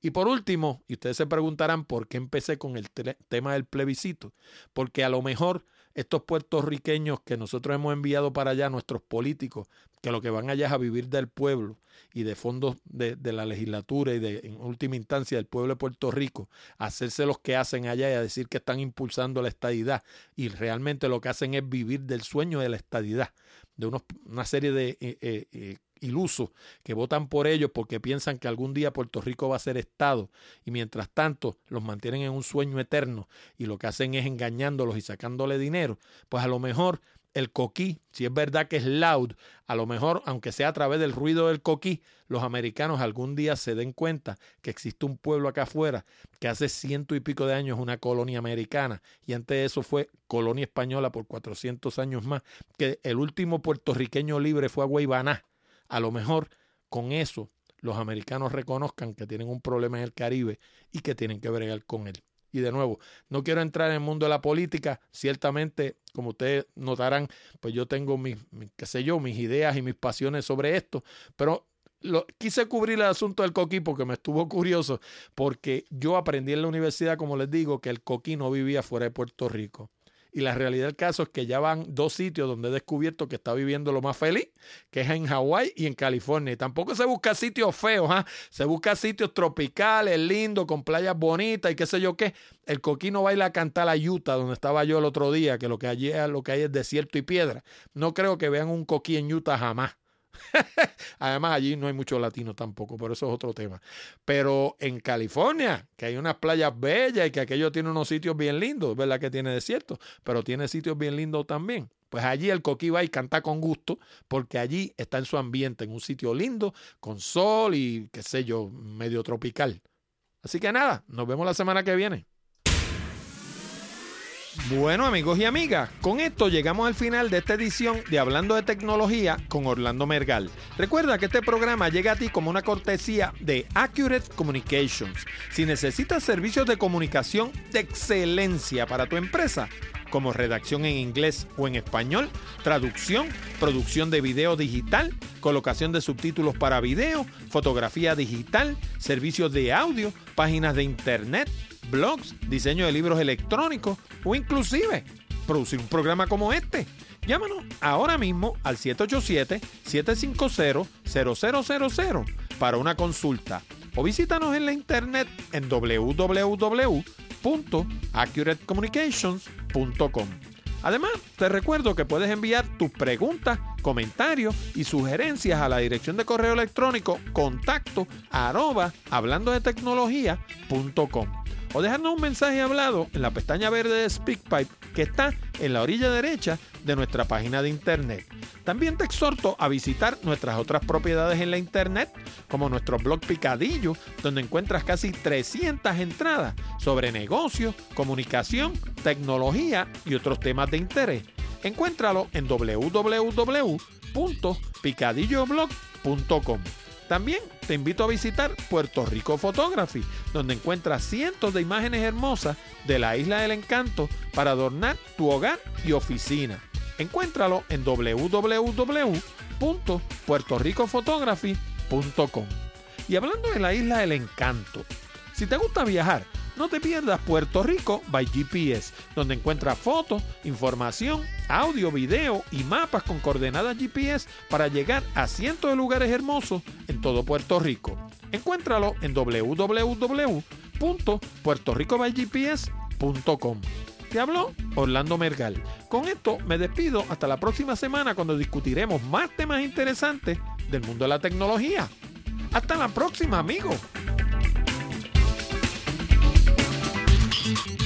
Y por último, y ustedes se preguntarán por qué empecé con el tema del plebiscito, porque a lo mejor estos puertorriqueños que nosotros hemos enviado para allá, nuestros políticos, que lo que van allá es a vivir del pueblo y de fondos de, la legislatura y de, en última instancia, del pueblo de Puerto Rico, a hacerse los que hacen allá y a decir que están impulsando la estadidad. Y realmente lo que hacen es vivir del sueño de la estadidad, de una serie de eh, eh, eh, ilusos que votan por ellos porque piensan que algún día Puerto Rico va a ser Estado. Y mientras tanto los mantienen en un sueño eterno y lo que hacen es engañándolos y sacándole dinero, pues a lo mejor el coquí, si es verdad que es loud, a lo mejor, aunque sea a través del ruido del coquí, los americanos algún día se den cuenta que existe un pueblo acá afuera que hace ciento y pico de años es una colonia americana. Y antes de eso fue colonia española por 400 años más, que el último puertorriqueño libre fue a Guaybaná. A lo mejor con eso los americanos reconozcan que tienen un problema en el Caribe y que tienen que bregar con él. Y de nuevo, no quiero entrar en el mundo de la política. Ciertamente, como ustedes notarán, pues yo tengo mis, qué sé yo, mis ideas y mis pasiones sobre esto. Pero quise cubrir el asunto del coquí porque me estuvo curioso, porque yo aprendí en la universidad, como les digo, que el coquí no vivía fuera de Puerto Rico. Y la realidad del caso es que ya van dos sitios donde he descubierto que está viviendo lo más feliz, que es en Hawái y en California. Y tampoco se busca sitios feos, ¿ah? se busca sitios tropicales, lindos, con playas bonitas y qué sé yo qué. El coquino va a ir a cantar a Utah, donde estaba yo el otro día, que lo que allí lo que hay es desierto y piedra. No creo que vean un coquí en Utah jamás. <laughs> Además, allí no hay mucho latino tampoco, pero eso es otro tema. Pero en California, que hay unas playas bellas y que aquello tiene unos sitios bien lindos, ¿verdad? Que tiene desierto, pero tiene sitios bien lindos también. Pues allí el coquí va y canta con gusto, porque allí está en su ambiente, en un sitio lindo, con sol y qué sé yo, medio tropical. Así que nada, nos vemos la semana que viene. Bueno amigos y amigas, con esto llegamos al final de esta edición de Hablando de Tecnología con Orlando Mergal. Recuerda que este programa llega a ti como una cortesía de Accurate Communications. Si necesitas servicios de comunicación de excelencia para tu empresa, como redacción en inglés o en español, traducción, producción de video digital, colocación de subtítulos para video, fotografía digital, servicios de audio, páginas de internet, blogs, diseño de libros electrónicos o inclusive producir un programa como este. Llámanos ahora mismo al 787-750-0000 para una consulta o visítanos en la internet en www.accuratecommunications.com. Además, te recuerdo que puedes enviar tus preguntas, comentarios y sugerencias a la dirección de correo electrónico contacto arroba hablando de tecnología.com o dejarnos un mensaje hablado en la pestaña verde de SpeakPipe que está en la orilla derecha de nuestra página de internet. También te exhorto a visitar nuestras otras propiedades en la internet, como nuestro blog Picadillo, donde encuentras casi 300 entradas sobre negocios, comunicación, tecnología y otros temas de interés. Encuéntralo en www.picadilloblog.com. También te invito a visitar Puerto Rico Photography, donde encuentras cientos de imágenes hermosas de la isla del encanto para adornar tu hogar y oficina. Encuéntralo en www.puertoricophotography.com. Y hablando de la isla del encanto, si te gusta viajar, no te pierdas Puerto Rico by GPS, donde encuentras fotos, información, audio, video y mapas con coordenadas GPS para llegar a cientos de lugares hermosos en todo Puerto Rico. Encuéntralo en www.puertoricobygps.com. Te habló Orlando Mergal. Con esto me despido hasta la próxima semana cuando discutiremos más temas interesantes del mundo de la tecnología. Hasta la próxima, amigos. Thank you.